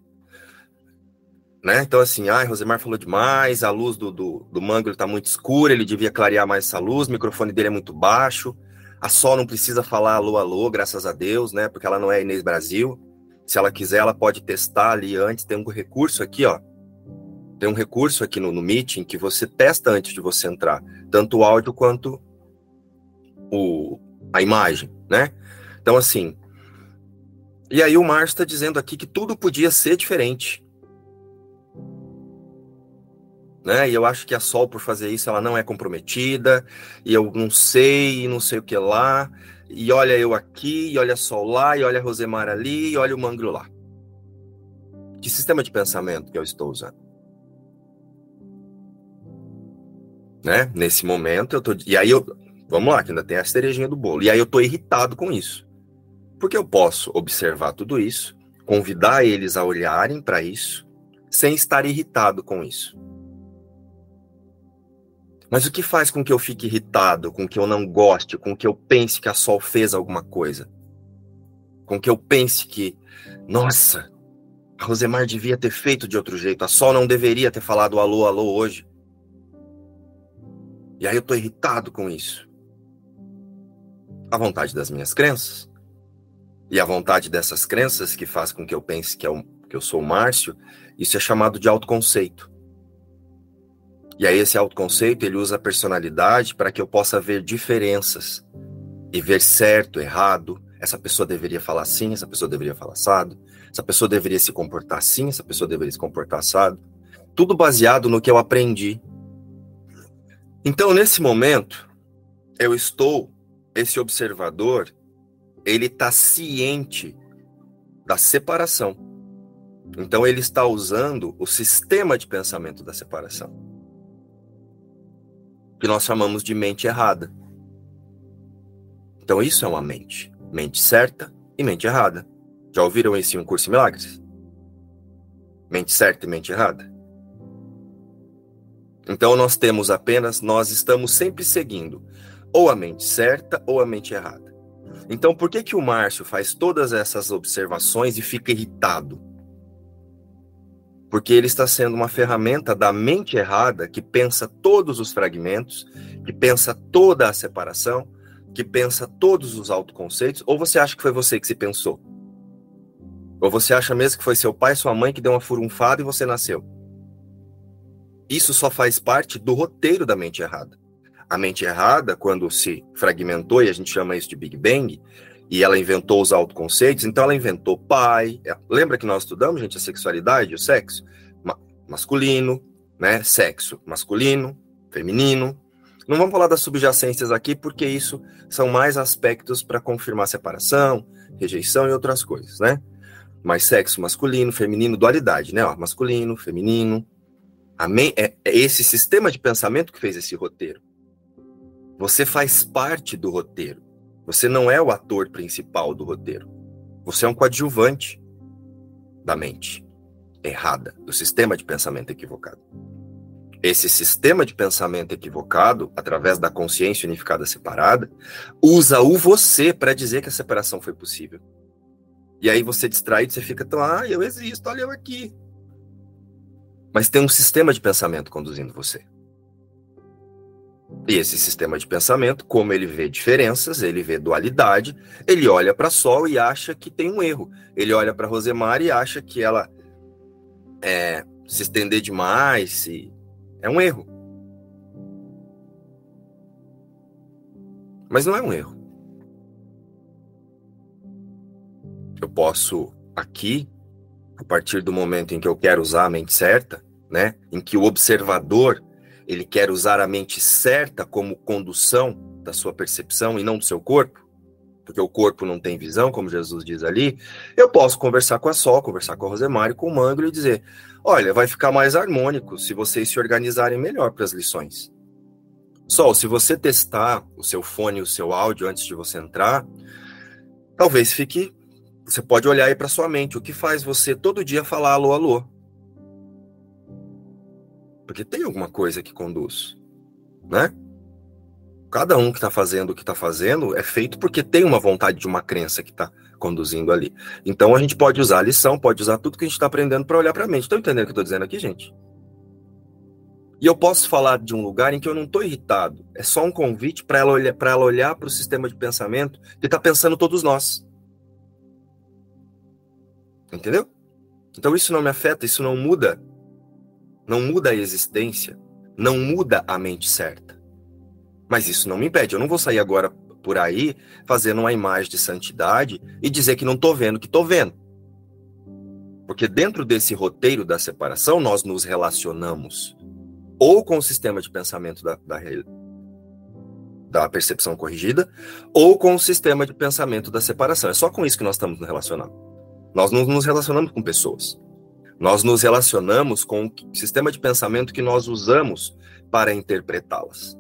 Né? Então, assim, ai, Rosemar falou demais, a luz do, do, do mango está muito escura, ele devia clarear mais essa luz, o microfone dele é muito baixo. A Sol não precisa falar alô, alô, graças a Deus, né? Porque ela não é Inês Brasil. Se ela quiser, ela pode testar ali antes. Tem um recurso aqui, ó. Tem um recurso aqui no, no Meeting que você testa antes de você entrar, tanto o áudio quanto o, a imagem, né? Então, assim. E aí o Márcio está dizendo aqui que tudo podia ser diferente né? E eu acho que a Sol, por fazer isso, ela não é comprometida, e eu não sei, e não sei o que lá, e olha eu aqui, e olha a Sol lá, e olha a Rosemar ali, e olha o Mangro lá. Que sistema de pensamento que eu estou usando? Né? Nesse momento eu tô. E aí eu. Vamos lá, que ainda tem a cerejinha do bolo. E aí eu tô irritado com isso. Porque eu posso observar tudo isso, convidar eles a olharem para isso, sem estar irritado com isso. Mas o que faz com que eu fique irritado, com que eu não goste, com que eu pense que a Sol fez alguma coisa? Com que eu pense que, nossa, a Rosemar devia ter feito de outro jeito, a Sol não deveria ter falado alô, alô hoje. E aí eu estou irritado com isso. A vontade das minhas crenças. E a vontade dessas crenças que faz com que eu pense que, é que eu sou o Márcio, isso é chamado de autoconceito. E aí esse autoconceito, ele usa a personalidade para que eu possa ver diferenças e ver certo, errado. Essa pessoa deveria falar assim, essa pessoa deveria falar assado. Essa pessoa deveria se comportar assim, essa pessoa deveria se comportar assado. Tudo baseado no que eu aprendi. Então, nesse momento, eu estou, esse observador, ele está ciente da separação. Então, ele está usando o sistema de pensamento da separação, que nós chamamos de mente errada. Então, isso é uma mente. Mente certa e mente errada. Já ouviram esse um curso em milagres? Mente certa e mente errada? Então nós temos apenas, nós estamos sempre seguindo ou a mente certa ou a mente errada. Então por que que o Márcio faz todas essas observações e fica irritado? Porque ele está sendo uma ferramenta da mente errada que pensa todos os fragmentos, que pensa toda a separação, que pensa todos os autoconceitos, ou você acha que foi você que se pensou? Ou você acha mesmo que foi seu pai, sua mãe que deu uma furunfada e você nasceu? Isso só faz parte do roteiro da mente errada. A mente errada, quando se fragmentou, e a gente chama isso de Big Bang, e ela inventou os autoconceitos, então ela inventou pai. É, lembra que nós estudamos, gente, a sexualidade, o sexo? Ma masculino, né? Sexo masculino, feminino. Não vamos falar das subjacências aqui, porque isso são mais aspectos para confirmar separação, rejeição e outras coisas, né? mais sexo masculino, feminino, dualidade, né? Ó, masculino, feminino. Amém? É, é esse sistema de pensamento que fez esse roteiro. Você faz parte do roteiro. Você não é o ator principal do roteiro. Você é um coadjuvante da mente errada, do sistema de pensamento equivocado. Esse sistema de pensamento equivocado, através da consciência unificada separada, usa o você para dizer que a separação foi possível. E aí você distrai, você fica tão, ah, eu existo, olha eu aqui. Mas tem um sistema de pensamento conduzindo você. E esse sistema de pensamento, como ele vê diferenças, ele vê dualidade, ele olha para Sol e acha que tem um erro. Ele olha para Rosemar e acha que ela é, se estender demais, é um erro. Mas não é um erro. eu posso aqui, a partir do momento em que eu quero usar a mente certa, né, em que o observador ele quer usar a mente certa como condução da sua percepção e não do seu corpo, porque o corpo não tem visão, como Jesus diz ali, eu posso conversar com a Sol, conversar com a Rosemário, com o Mangro e dizer: olha, vai ficar mais harmônico se vocês se organizarem melhor para as lições. Sol, se você testar o seu fone e o seu áudio antes de você entrar, talvez fique você pode olhar aí para sua mente. O que faz você todo dia falar alô, alô? Porque tem alguma coisa que conduz, né? Cada um que está fazendo o que está fazendo é feito porque tem uma vontade de uma crença que está conduzindo ali. Então a gente pode usar a lição, pode usar tudo que a gente está aprendendo para olhar para a mente. Estão entendendo o que eu estou dizendo aqui, gente? E eu posso falar de um lugar em que eu não estou irritado. É só um convite para ela olhar para ela olhar para o sistema de pensamento que está pensando todos nós. Entendeu? Então isso não me afeta, isso não muda. Não muda a existência, não muda a mente certa. Mas isso não me impede. Eu não vou sair agora por aí fazendo uma imagem de santidade e dizer que não estou vendo que estou vendo. Porque dentro desse roteiro da separação, nós nos relacionamos ou com o sistema de pensamento da, da, da percepção corrigida, ou com o sistema de pensamento da separação. É só com isso que nós estamos nos relacionando. Nós não nos relacionamos com pessoas. Nós nos relacionamos com o sistema de pensamento que nós usamos para interpretá-las.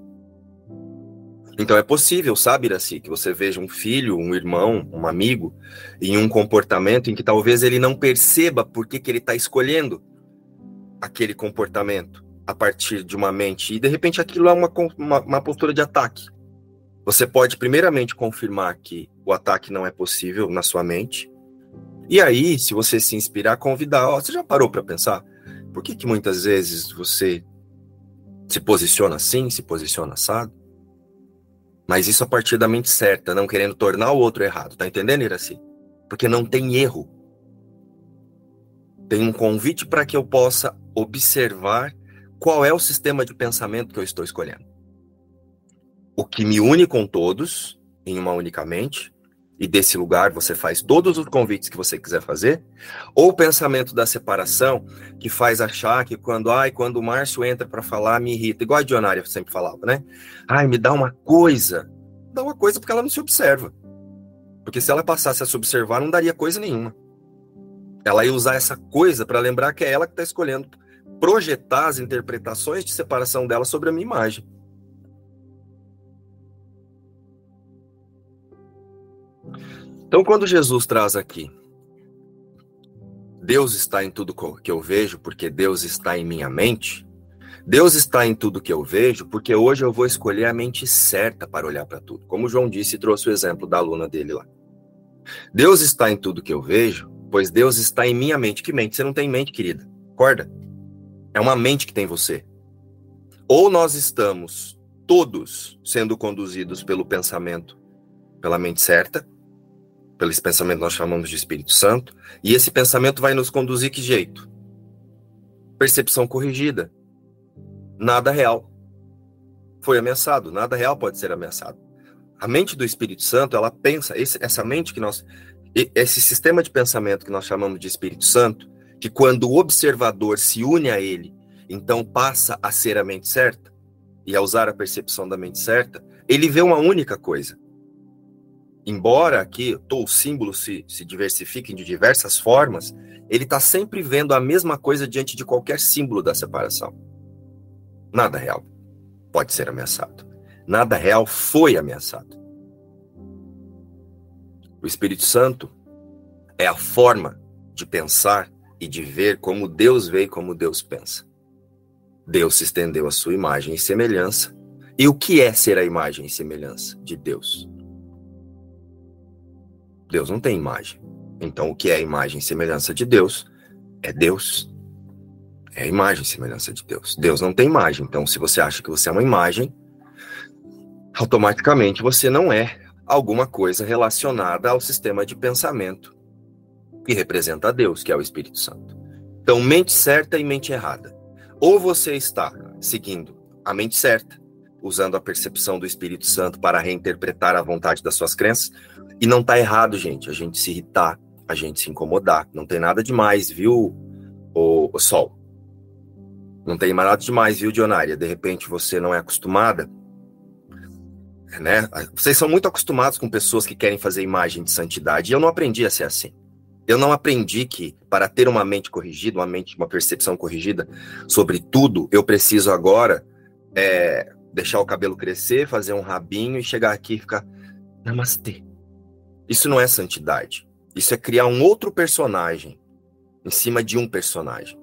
Então é possível, sabe, Iraci, que você veja um filho, um irmão, um amigo, em um comportamento em que talvez ele não perceba por que, que ele está escolhendo aquele comportamento a partir de uma mente. E de repente aquilo é uma, uma, uma postura de ataque. Você pode, primeiramente, confirmar que o ataque não é possível na sua mente. E aí, se você se inspirar, convidar, você já parou para pensar? Por que que muitas vezes você Se posiciona assim, se posiciona assado. Mas isso a partir da mente certa, não querendo tornar o outro errado. Tá entendendo, Iraci? Porque não tem erro. Tem um convite para que eu possa observar qual é o sistema de pensamento que eu estou escolhendo. O que me une com todos, em uma única mente, e desse lugar você faz todos os convites que você quiser fazer, ou o pensamento da separação, que faz achar que quando, ai, quando o Márcio entra para falar, me irrita, igual a Dionária sempre falava, né? Ai, me dá uma coisa. Dá uma coisa porque ela não se observa. Porque se ela passasse a se observar, não daria coisa nenhuma. Ela ia usar essa coisa para lembrar que é ela que está escolhendo projetar as interpretações de separação dela sobre a minha imagem. Então, quando Jesus traz aqui, Deus está em tudo que eu vejo, porque Deus está em minha mente. Deus está em tudo que eu vejo, porque hoje eu vou escolher a mente certa para olhar para tudo. Como João disse, trouxe o exemplo da aluna dele lá. Deus está em tudo que eu vejo, pois Deus está em minha mente. Que mente? Você não tem mente, querida. Acorda. É uma mente que tem você. Ou nós estamos todos sendo conduzidos pelo pensamento, pela mente certa, pelo esse pensamento nós chamamos de Espírito Santo, e esse pensamento vai nos conduzir que jeito? Percepção corrigida. Nada real. Foi ameaçado, nada real pode ser ameaçado. A mente do Espírito Santo, ela pensa, esse, essa mente que nós esse sistema de pensamento que nós chamamos de Espírito Santo, que quando o observador se une a ele, então passa a ser a mente certa e a usar a percepção da mente certa, ele vê uma única coisa embora aqui o símbolo se, se diversifiquem de diversas formas, ele está sempre vendo a mesma coisa diante de qualquer símbolo da separação. Nada real pode ser ameaçado. Nada real foi ameaçado. O Espírito Santo é a forma de pensar e de ver como Deus vê e como Deus pensa. Deus se estendeu a sua imagem e semelhança. E o que é ser a imagem e semelhança de Deus? Deus não tem imagem. Então, o que é a imagem e semelhança de Deus é Deus. É a imagem e semelhança de Deus. Deus não tem imagem. Então, se você acha que você é uma imagem, automaticamente você não é alguma coisa relacionada ao sistema de pensamento que representa Deus, que é o Espírito Santo. Então, mente certa e mente errada. Ou você está seguindo a mente certa, usando a percepção do Espírito Santo para reinterpretar a vontade das suas crenças, e não tá errado, gente, a gente se irritar, a gente se incomodar. Não tem nada demais, viu, o, o Sol? Não tem nada demais, viu, Dionária? De repente você não é acostumada, né? Vocês são muito acostumados com pessoas que querem fazer imagem de santidade. E eu não aprendi a ser assim. Eu não aprendi que para ter uma mente corrigida, uma mente, uma percepção corrigida sobre tudo, eu preciso agora é, deixar o cabelo crescer, fazer um rabinho e chegar aqui e ficar namastê. Isso não é santidade. Isso é criar um outro personagem em cima de um personagem.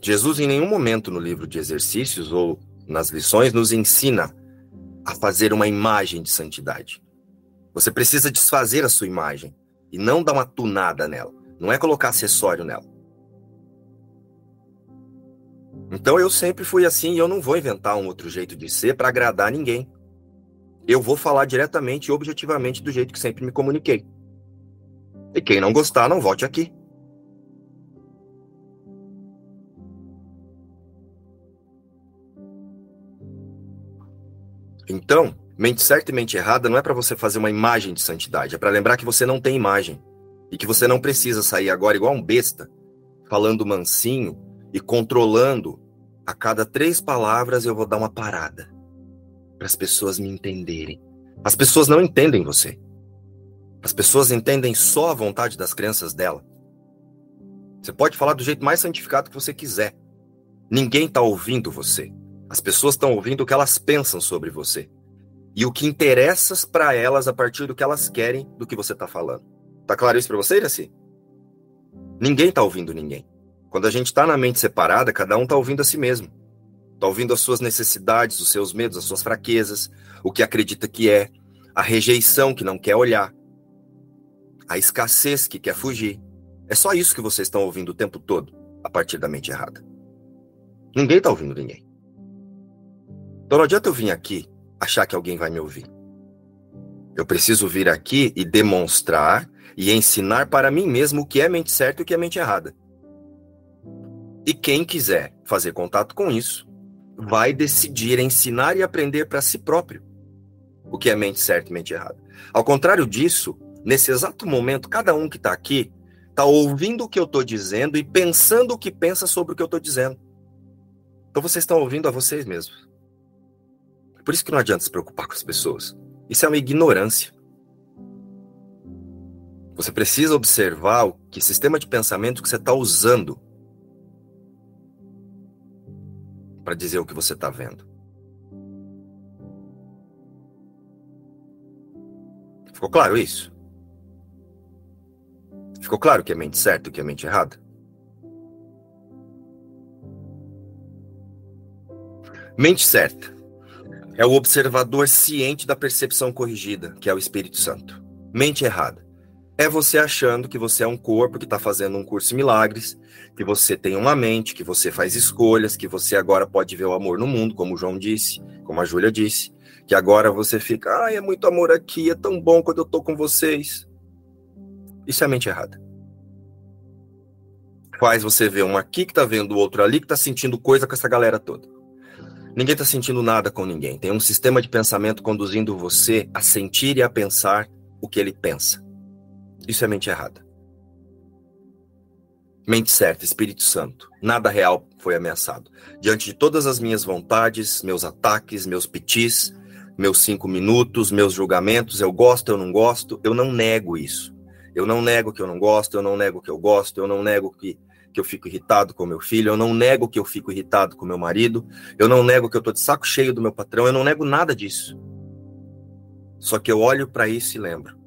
Jesus, em nenhum momento no livro de exercícios ou nas lições, nos ensina a fazer uma imagem de santidade. Você precisa desfazer a sua imagem e não dar uma tunada nela. Não é colocar acessório nela. Então eu sempre fui assim e eu não vou inventar um outro jeito de ser para agradar ninguém eu vou falar diretamente e objetivamente do jeito que sempre me comuniquei. E quem não gostar, não volte aqui. Então, mente certa e mente errada não é para você fazer uma imagem de santidade, é para lembrar que você não tem imagem e que você não precisa sair agora igual um besta, falando mansinho e controlando a cada três palavras eu vou dar uma parada para as pessoas me entenderem. As pessoas não entendem você. As pessoas entendem só a vontade das crenças dela. Você pode falar do jeito mais santificado que você quiser. Ninguém está ouvindo você. As pessoas estão ouvindo o que elas pensam sobre você. E o que interessa para elas a partir do que elas querem do que você está falando. Tá claro isso para você, Iraci? Ninguém está ouvindo ninguém. Quando a gente está na mente separada, cada um está ouvindo a si mesmo. Está ouvindo as suas necessidades, os seus medos, as suas fraquezas, o que acredita que é, a rejeição que não quer olhar, a escassez que quer fugir. É só isso que vocês estão ouvindo o tempo todo, a partir da mente errada. Ninguém está ouvindo ninguém. Então não adianta eu vir aqui achar que alguém vai me ouvir. Eu preciso vir aqui e demonstrar e ensinar para mim mesmo o que é mente certa e o que é mente errada. E quem quiser fazer contato com isso, vai decidir ensinar e aprender para si próprio o que é mente certa e mente errada. Ao contrário disso, nesse exato momento, cada um que está aqui está ouvindo o que eu estou dizendo e pensando o que pensa sobre o que eu estou dizendo. Então vocês estão ouvindo a vocês mesmos. Por isso que não adianta se preocupar com as pessoas. Isso é uma ignorância. Você precisa observar o que sistema de pensamento que você está usando para dizer o que você está vendo. Ficou claro isso? Ficou claro que é mente certa e que é mente errada? Mente certa é o observador ciente da percepção corrigida, que é o Espírito Santo. Mente errada é você achando que você é um corpo que está fazendo um curso de milagres, que você tem uma mente, que você faz escolhas, que você agora pode ver o amor no mundo, como o João disse, como a Júlia disse, que agora você fica, ai, é muito amor aqui, é tão bom quando eu tô com vocês. Isso é mente errada. Faz você ver um aqui que tá vendo o outro ali que tá sentindo coisa com essa galera toda. Ninguém tá sentindo nada com ninguém. Tem um sistema de pensamento conduzindo você a sentir e a pensar o que ele pensa. Isso é mente errada. Mente certa, Espírito Santo. Nada real foi ameaçado. Diante de todas as minhas vontades, meus ataques, meus pitis, meus cinco minutos, meus julgamentos, eu gosto, eu não gosto, eu não nego isso. Eu não nego que eu não gosto, eu não nego que eu gosto, eu não nego que, que eu fico irritado com meu filho, eu não nego que eu fico irritado com meu marido, eu não nego que eu tô de saco cheio do meu patrão, eu não nego nada disso. Só que eu olho para isso e lembro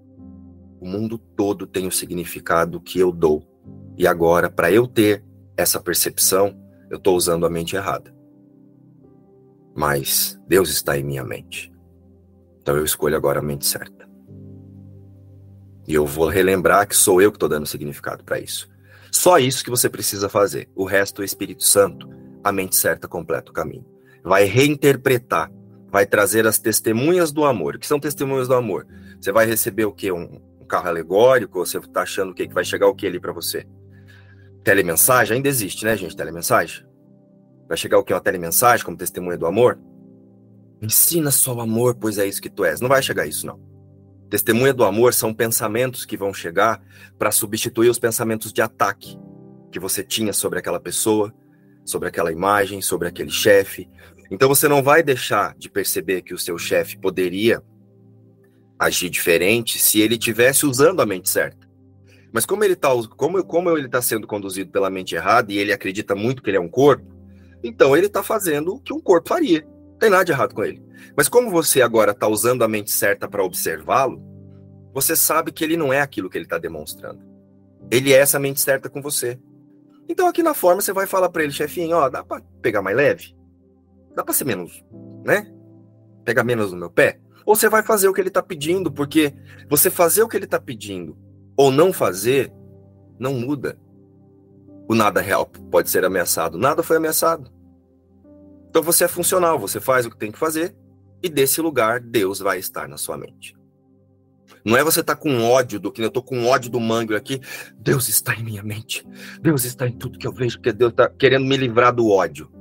o mundo todo tem o significado que eu dou. E agora, para eu ter essa percepção, eu estou usando a mente errada. Mas Deus está em minha mente. Então eu escolho agora a mente certa. E eu vou relembrar que sou eu que estou dando significado para isso. Só isso que você precisa fazer. O resto, o Espírito Santo, a mente certa completa o caminho. Vai reinterpretar, vai trazer as testemunhas do amor. O que são testemunhas do amor? Você vai receber o quê? Um, carro alegórico, você está achando o que vai chegar o que ali para você? Telemensagem ainda existe, né, gente? Telemensagem. Vai chegar o que uma telemensagem como testemunha do amor? Ensina só o amor, pois é isso que tu és. Não vai chegar isso não. Testemunha do amor são pensamentos que vão chegar para substituir os pensamentos de ataque que você tinha sobre aquela pessoa, sobre aquela imagem, sobre aquele chefe. Então você não vai deixar de perceber que o seu chefe poderia agir diferente se ele tivesse usando a mente certa. Mas como ele está como, como ele tá sendo conduzido pela mente errada e ele acredita muito que ele é um corpo, então ele está fazendo o que um corpo faria. Não tem nada de errado com ele. Mas como você agora está usando a mente certa para observá-lo, você sabe que ele não é aquilo que ele está demonstrando. Ele é essa mente certa com você. Então aqui na forma você vai falar para ele, chefinho, ó, dá para pegar mais leve? Dá para ser menos, né? Pegar menos no meu pé? Ou você vai fazer o que ele está pedindo, porque você fazer o que ele está pedindo ou não fazer não muda. O nada real pode ser ameaçado, nada foi ameaçado. Então você é funcional, você faz o que tem que fazer e desse lugar Deus vai estar na sua mente. Não é você estar tá com ódio do que eu estou com ódio do mangue aqui. Deus está em minha mente. Deus está em tudo que eu vejo, porque Deus está querendo me livrar do ódio.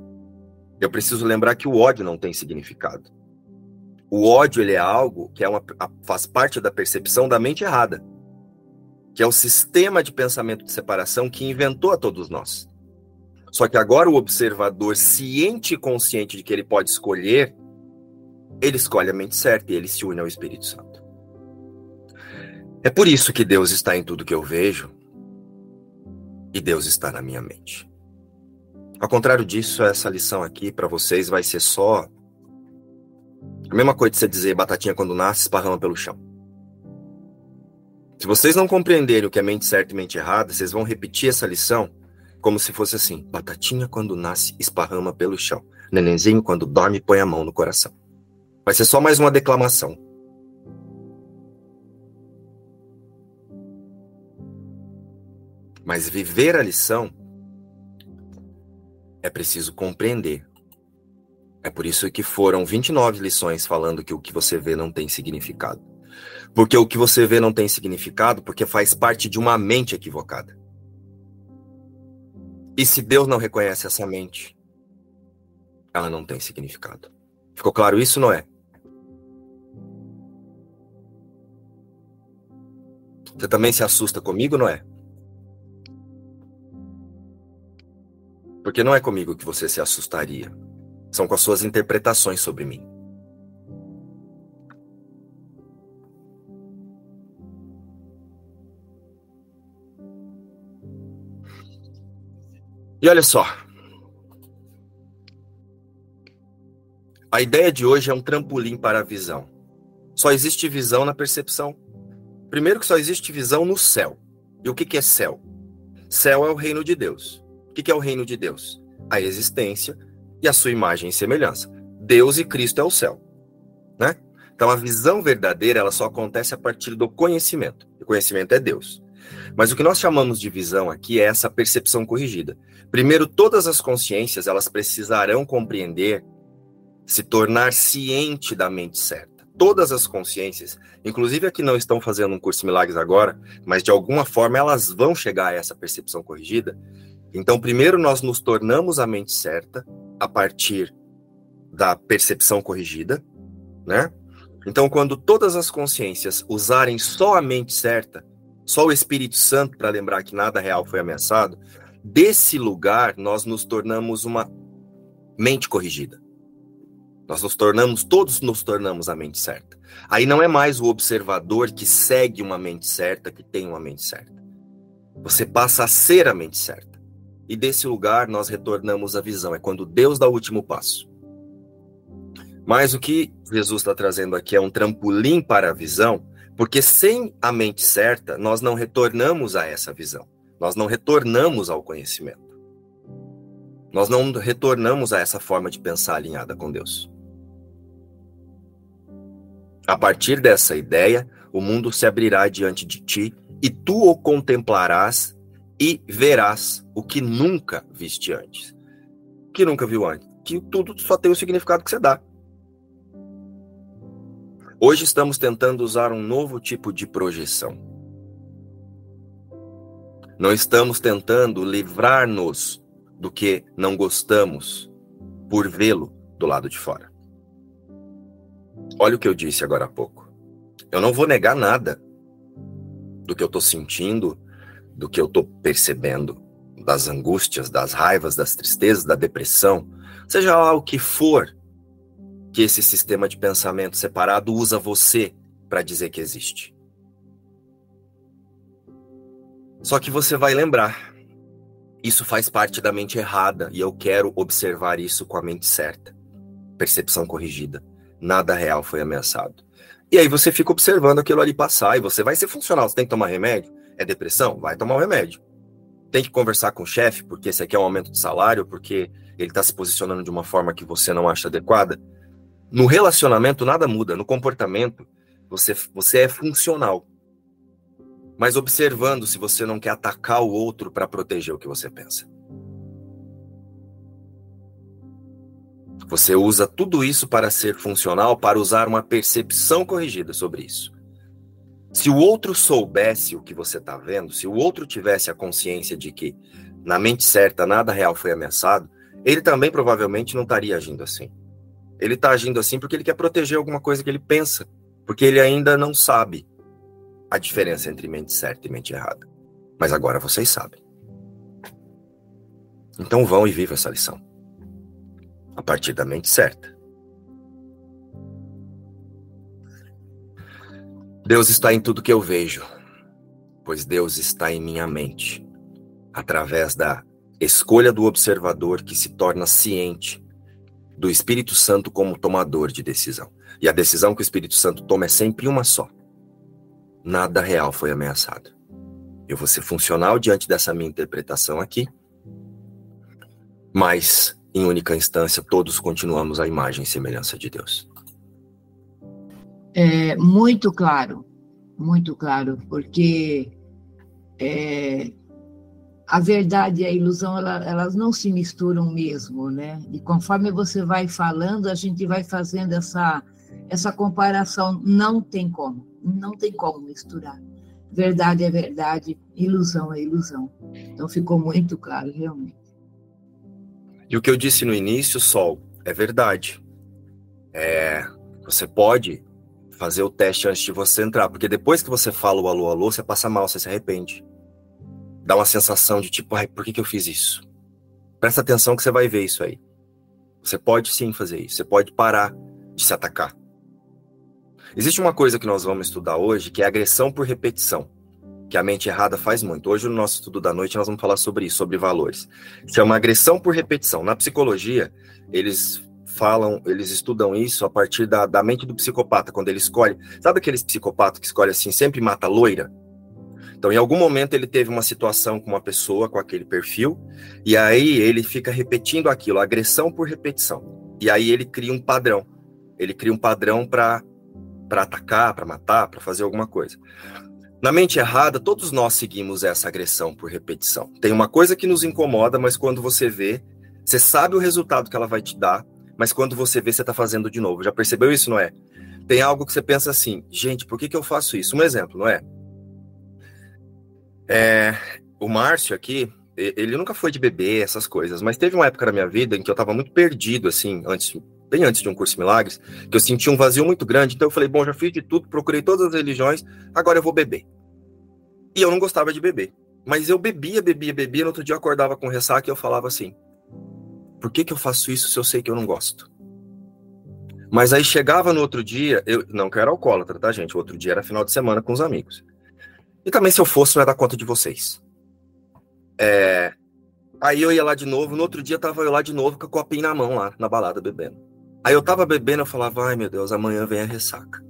Eu preciso lembrar que o ódio não tem significado. O ódio ele é algo que é uma, faz parte da percepção da mente errada, que é o sistema de pensamento de separação que inventou a todos nós. Só que agora o observador ciente e consciente de que ele pode escolher, ele escolhe a mente certa e ele se une ao Espírito Santo. É por isso que Deus está em tudo que eu vejo e Deus está na minha mente. Ao contrário disso, essa lição aqui para vocês vai ser só a mesma coisa de você dizer batatinha quando nasce, esparrama pelo chão. Se vocês não compreenderem o que é mente certa e mente errada, vocês vão repetir essa lição como se fosse assim: batatinha quando nasce, esparrama pelo chão. Nenenzinho quando dorme, põe a mão no coração. Vai ser só mais uma declamação. Mas viver a lição é preciso compreender. É por isso que foram 29 lições falando que o que você vê não tem significado. Porque o que você vê não tem significado porque faz parte de uma mente equivocada. E se Deus não reconhece essa mente, ela não tem significado. Ficou claro isso, não é? Você também se assusta comigo, não é? Porque não é comigo que você se assustaria. São com as suas interpretações sobre mim. E olha só. A ideia de hoje é um trampolim para a visão. Só existe visão na percepção. Primeiro que só existe visão no céu. E o que, é céu? Céu é o reino de Deus. O que é o reino de Deus? A existência e a sua imagem e semelhança. Deus e Cristo é o céu. Né? Então a visão verdadeira ela só acontece a partir do conhecimento. O conhecimento é Deus. Mas o que nós chamamos de visão aqui é essa percepção corrigida. Primeiro, todas as consciências elas precisarão compreender, se tornar ciente da mente certa. Todas as consciências, inclusive a que não estão fazendo um curso de milagres agora, mas de alguma forma elas vão chegar a essa percepção corrigida. Então, primeiro nós nos tornamos a mente certa a partir da percepção corrigida, né? Então, quando todas as consciências usarem só a mente certa, só o Espírito Santo para lembrar que nada real foi ameaçado, desse lugar nós nos tornamos uma mente corrigida. Nós nos tornamos, todos nos tornamos a mente certa. Aí não é mais o observador que segue uma mente certa, que tem uma mente certa. Você passa a ser a mente certa. E desse lugar nós retornamos à visão. É quando Deus dá o último passo. Mas o que Jesus está trazendo aqui é um trampolim para a visão, porque sem a mente certa, nós não retornamos a essa visão. Nós não retornamos ao conhecimento. Nós não retornamos a essa forma de pensar alinhada com Deus. A partir dessa ideia, o mundo se abrirá diante de ti e tu o contemplarás e verás o que nunca viste antes. Que nunca viu antes? Que tudo só tem o significado que você dá. Hoje estamos tentando usar um novo tipo de projeção. Não estamos tentando livrar-nos do que não gostamos por vê-lo do lado de fora. Olha o que eu disse agora há pouco. Eu não vou negar nada do que eu estou sentindo, do que eu estou percebendo, das angústias, das raivas, das tristezas, da depressão, seja lá o que for que esse sistema de pensamento separado usa você para dizer que existe. Só que você vai lembrar, isso faz parte da mente errada e eu quero observar isso com a mente certa. Percepção corrigida. Nada real foi ameaçado. E aí você fica observando aquilo ali passar e você vai ser funcional. Você tem que tomar remédio? É depressão? Vai tomar o remédio. Tem que conversar com o chefe porque esse aqui é um aumento de salário, porque ele está se posicionando de uma forma que você não acha adequada. No relacionamento nada muda, no comportamento você, você é funcional. Mas observando se você não quer atacar o outro para proteger o que você pensa. Você usa tudo isso para ser funcional, para usar uma percepção corrigida sobre isso. Se o outro soubesse o que você está vendo, se o outro tivesse a consciência de que na mente certa nada real foi ameaçado, ele também provavelmente não estaria agindo assim. Ele está agindo assim porque ele quer proteger alguma coisa que ele pensa, porque ele ainda não sabe a diferença entre mente certa e mente errada. Mas agora vocês sabem. Então vão e vivam essa lição. A partir da mente certa. Deus está em tudo que eu vejo, pois Deus está em minha mente, através da escolha do observador que se torna ciente do Espírito Santo como tomador de decisão. E a decisão que o Espírito Santo toma é sempre uma só. Nada real foi ameaçado. Eu vou ser funcional diante dessa minha interpretação aqui, mas, em única instância, todos continuamos a imagem e semelhança de Deus. É muito claro, muito claro, porque é, a verdade e a ilusão ela, elas não se misturam mesmo, né? E conforme você vai falando, a gente vai fazendo essa essa comparação. Não tem como, não tem como misturar. Verdade é verdade, ilusão é ilusão. Então ficou muito claro, realmente. E o que eu disse no início, Sol, é verdade. É, você pode fazer o teste antes de você entrar, porque depois que você fala o alô, alô, você passa mal, você se arrepende dá uma sensação de tipo, ai, por que, que eu fiz isso? Presta atenção que você vai ver isso aí. Você pode sim fazer isso, você pode parar de se atacar. Existe uma coisa que nós vamos estudar hoje, que é agressão por repetição, que a mente errada faz muito. Hoje, no nosso estudo da noite, nós vamos falar sobre isso, sobre valores. Chama agressão por repetição. Na psicologia, eles falam, eles estudam isso a partir da, da mente do psicopata, quando ele escolhe. Sabe aqueles psicopatas que escolhe assim, sempre mata loira? Então, em algum momento, ele teve uma situação com uma pessoa com aquele perfil, e aí ele fica repetindo aquilo, agressão por repetição. E aí ele cria um padrão. Ele cria um padrão para atacar, para matar, para fazer alguma coisa. Na mente errada, todos nós seguimos essa agressão por repetição. Tem uma coisa que nos incomoda, mas quando você vê, você sabe o resultado que ela vai te dar, mas quando você vê, você está fazendo de novo. Já percebeu isso, não é? Tem algo que você pensa assim, gente, por que, que eu faço isso? Um exemplo, não é? É, o Márcio aqui, ele nunca foi de beber, essas coisas, mas teve uma época na minha vida em que eu estava muito perdido, assim, antes, bem antes de um curso de milagres, que eu senti um vazio muito grande, então eu falei, bom, já fiz de tudo, procurei todas as religiões, agora eu vou beber. E eu não gostava de beber, mas eu bebia, bebia, bebia, no outro dia eu acordava com ressaca e eu falava assim, por que que eu faço isso se eu sei que eu não gosto? Mas aí chegava no outro dia, eu não que eu era alcoólatra, tá, gente? O outro dia era final de semana com os amigos. E também, se eu fosse, não ia dar conta de vocês. É... Aí eu ia lá de novo, no outro dia tava eu lá de novo com a copinha na mão lá, na balada, bebendo. Aí eu tava bebendo, eu falava, ai meu Deus, amanhã vem a ressaca.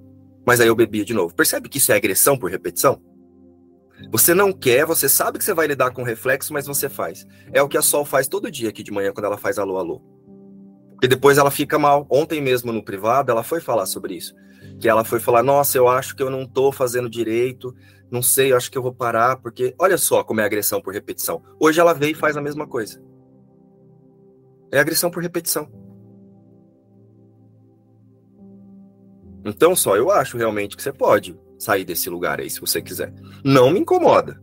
Mas aí eu bebia de novo. Percebe que isso é agressão por repetição? Você não quer, você sabe que você vai lidar com reflexo, mas você faz. É o que a Sol faz todo dia aqui de manhã, quando ela faz alô, alô. E depois ela fica mal. Ontem mesmo no privado, ela foi falar sobre isso. Que ela foi falar, nossa, eu acho que eu não tô fazendo direito, não sei, acho que eu vou parar, porque olha só como é agressão por repetição. Hoje ela veio e faz a mesma coisa. É agressão por repetição. Então, só eu acho realmente que você pode sair desse lugar aí, se você quiser. Não me incomoda,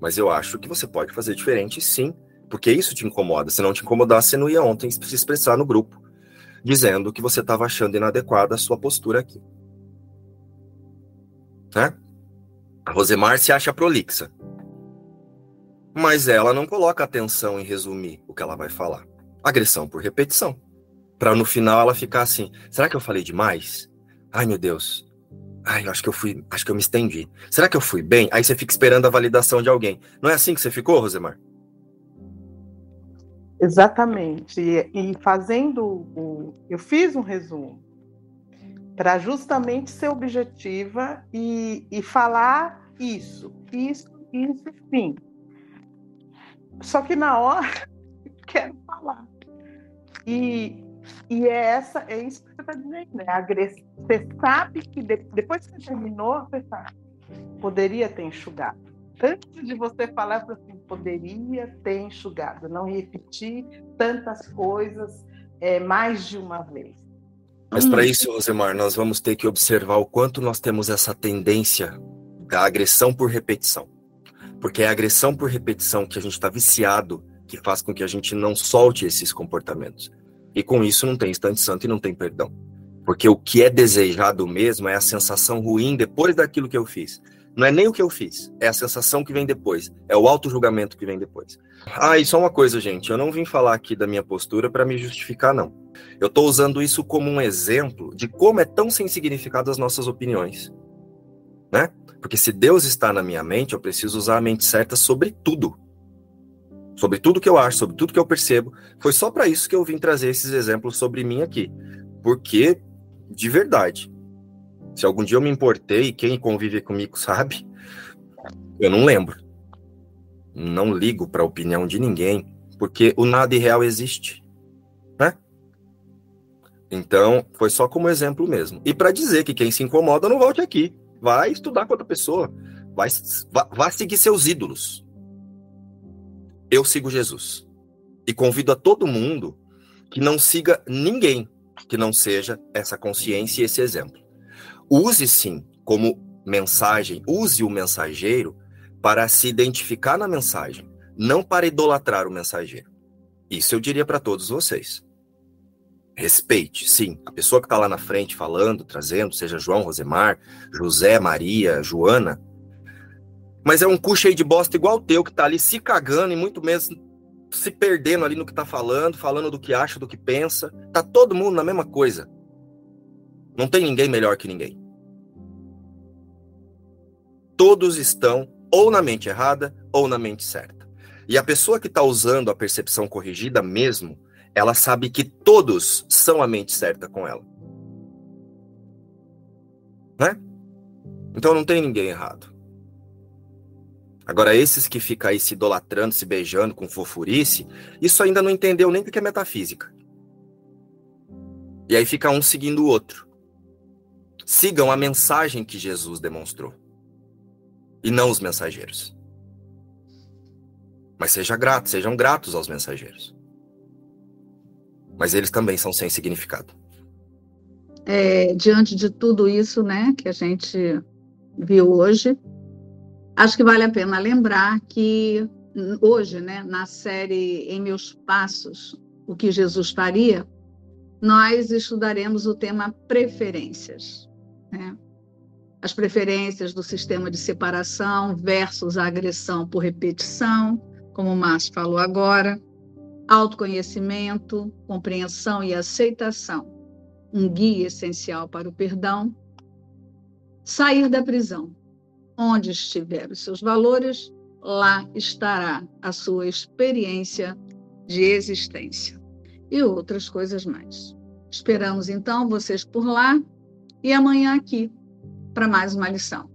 mas eu acho que você pode fazer diferente, sim, porque isso te incomoda. Se não te incomodasse, você não ia ontem se expressar no grupo, dizendo que você estava achando inadequada a sua postura aqui. Né? A Rosemar se acha prolixa. Mas ela não coloca atenção em resumir o que ela vai falar. Agressão por repetição. Para no final ela ficar assim: será que eu falei demais? Ai meu Deus. Ai, acho que eu fui, acho que eu me estendi. Será que eu fui bem? Aí você fica esperando a validação de alguém. Não é assim que você ficou, Rosemar? Exatamente. E, fazendo o, eu fiz um resumo para justamente ser objetiva e, e falar isso, isso, isso, sim. Só que na hora quero falar. E, e é, essa, é isso está dizendo, né? Você sabe que de, depois que você terminou, você sabe, poderia ter enxugado. Antes de você falar, assim, poderia ter enxugado, não repetir tantas coisas é, mais de uma vez. Mas para isso, Rosemar, nós vamos ter que observar o quanto nós temos essa tendência da agressão por repetição. Porque é a agressão por repetição que a gente está viciado que faz com que a gente não solte esses comportamentos. E com isso não tem instante santo e não tem perdão. Porque o que é desejado mesmo é a sensação ruim depois daquilo que eu fiz. Não é nem o que eu fiz, é a sensação que vem depois, é o auto-julgamento que vem depois. Ah, e só uma coisa, gente, eu não vim falar aqui da minha postura para me justificar, não. Eu estou usando isso como um exemplo de como é tão sem significado as nossas opiniões. Né? Porque se Deus está na minha mente, eu preciso usar a mente certa sobre tudo. Sobre tudo que eu acho, sobre tudo que eu percebo. Foi só para isso que eu vim trazer esses exemplos sobre mim aqui. Porque, de verdade, se algum dia eu me importei, quem convive comigo sabe, eu não lembro. Não ligo para a opinião de ninguém, porque o nada irreal existe, né? Então, foi só como exemplo mesmo. E para dizer que quem se incomoda não volte aqui. Vai estudar com outra pessoa. Vai, vai, seguir seus ídolos. Eu sigo Jesus. E convido a todo mundo que não siga ninguém que não seja essa consciência e esse exemplo. Use sim como mensagem, use o mensageiro para se identificar na mensagem, não para idolatrar o mensageiro. Isso eu diria para todos vocês. Respeite, sim, a pessoa que está lá na frente falando, trazendo, seja João, Rosemar, José, Maria, Joana, mas é um cu cheio de bosta igual o teu, que está ali se cagando e muito mesmo se perdendo ali no que está falando, falando do que acha, do que pensa. Tá todo mundo na mesma coisa. Não tem ninguém melhor que ninguém. Todos estão ou na mente errada ou na mente certa. E a pessoa que está usando a percepção corrigida mesmo, ela sabe que todos são a mente certa com ela. Né? Então não tem ninguém errado. Agora, esses que ficam aí se idolatrando, se beijando com fofurice, isso ainda não entendeu nem o que é metafísica. E aí fica um seguindo o outro. Sigam a mensagem que Jesus demonstrou. E não os mensageiros. Mas seja grato, sejam gratos aos mensageiros. Mas eles também são sem significado. É, diante de tudo isso, né, que a gente viu hoje, Acho que vale a pena lembrar que hoje, né, na série Em Meus Passos, o que Jesus faria, nós estudaremos o tema preferências. Né? As preferências do sistema de separação versus a agressão por repetição, como o Márcio falou agora, autoconhecimento, compreensão e aceitação, um guia essencial para o perdão, sair da prisão, Onde estiver os seus valores, lá estará a sua experiência de existência e outras coisas mais. Esperamos então vocês por lá e amanhã aqui para mais uma lição.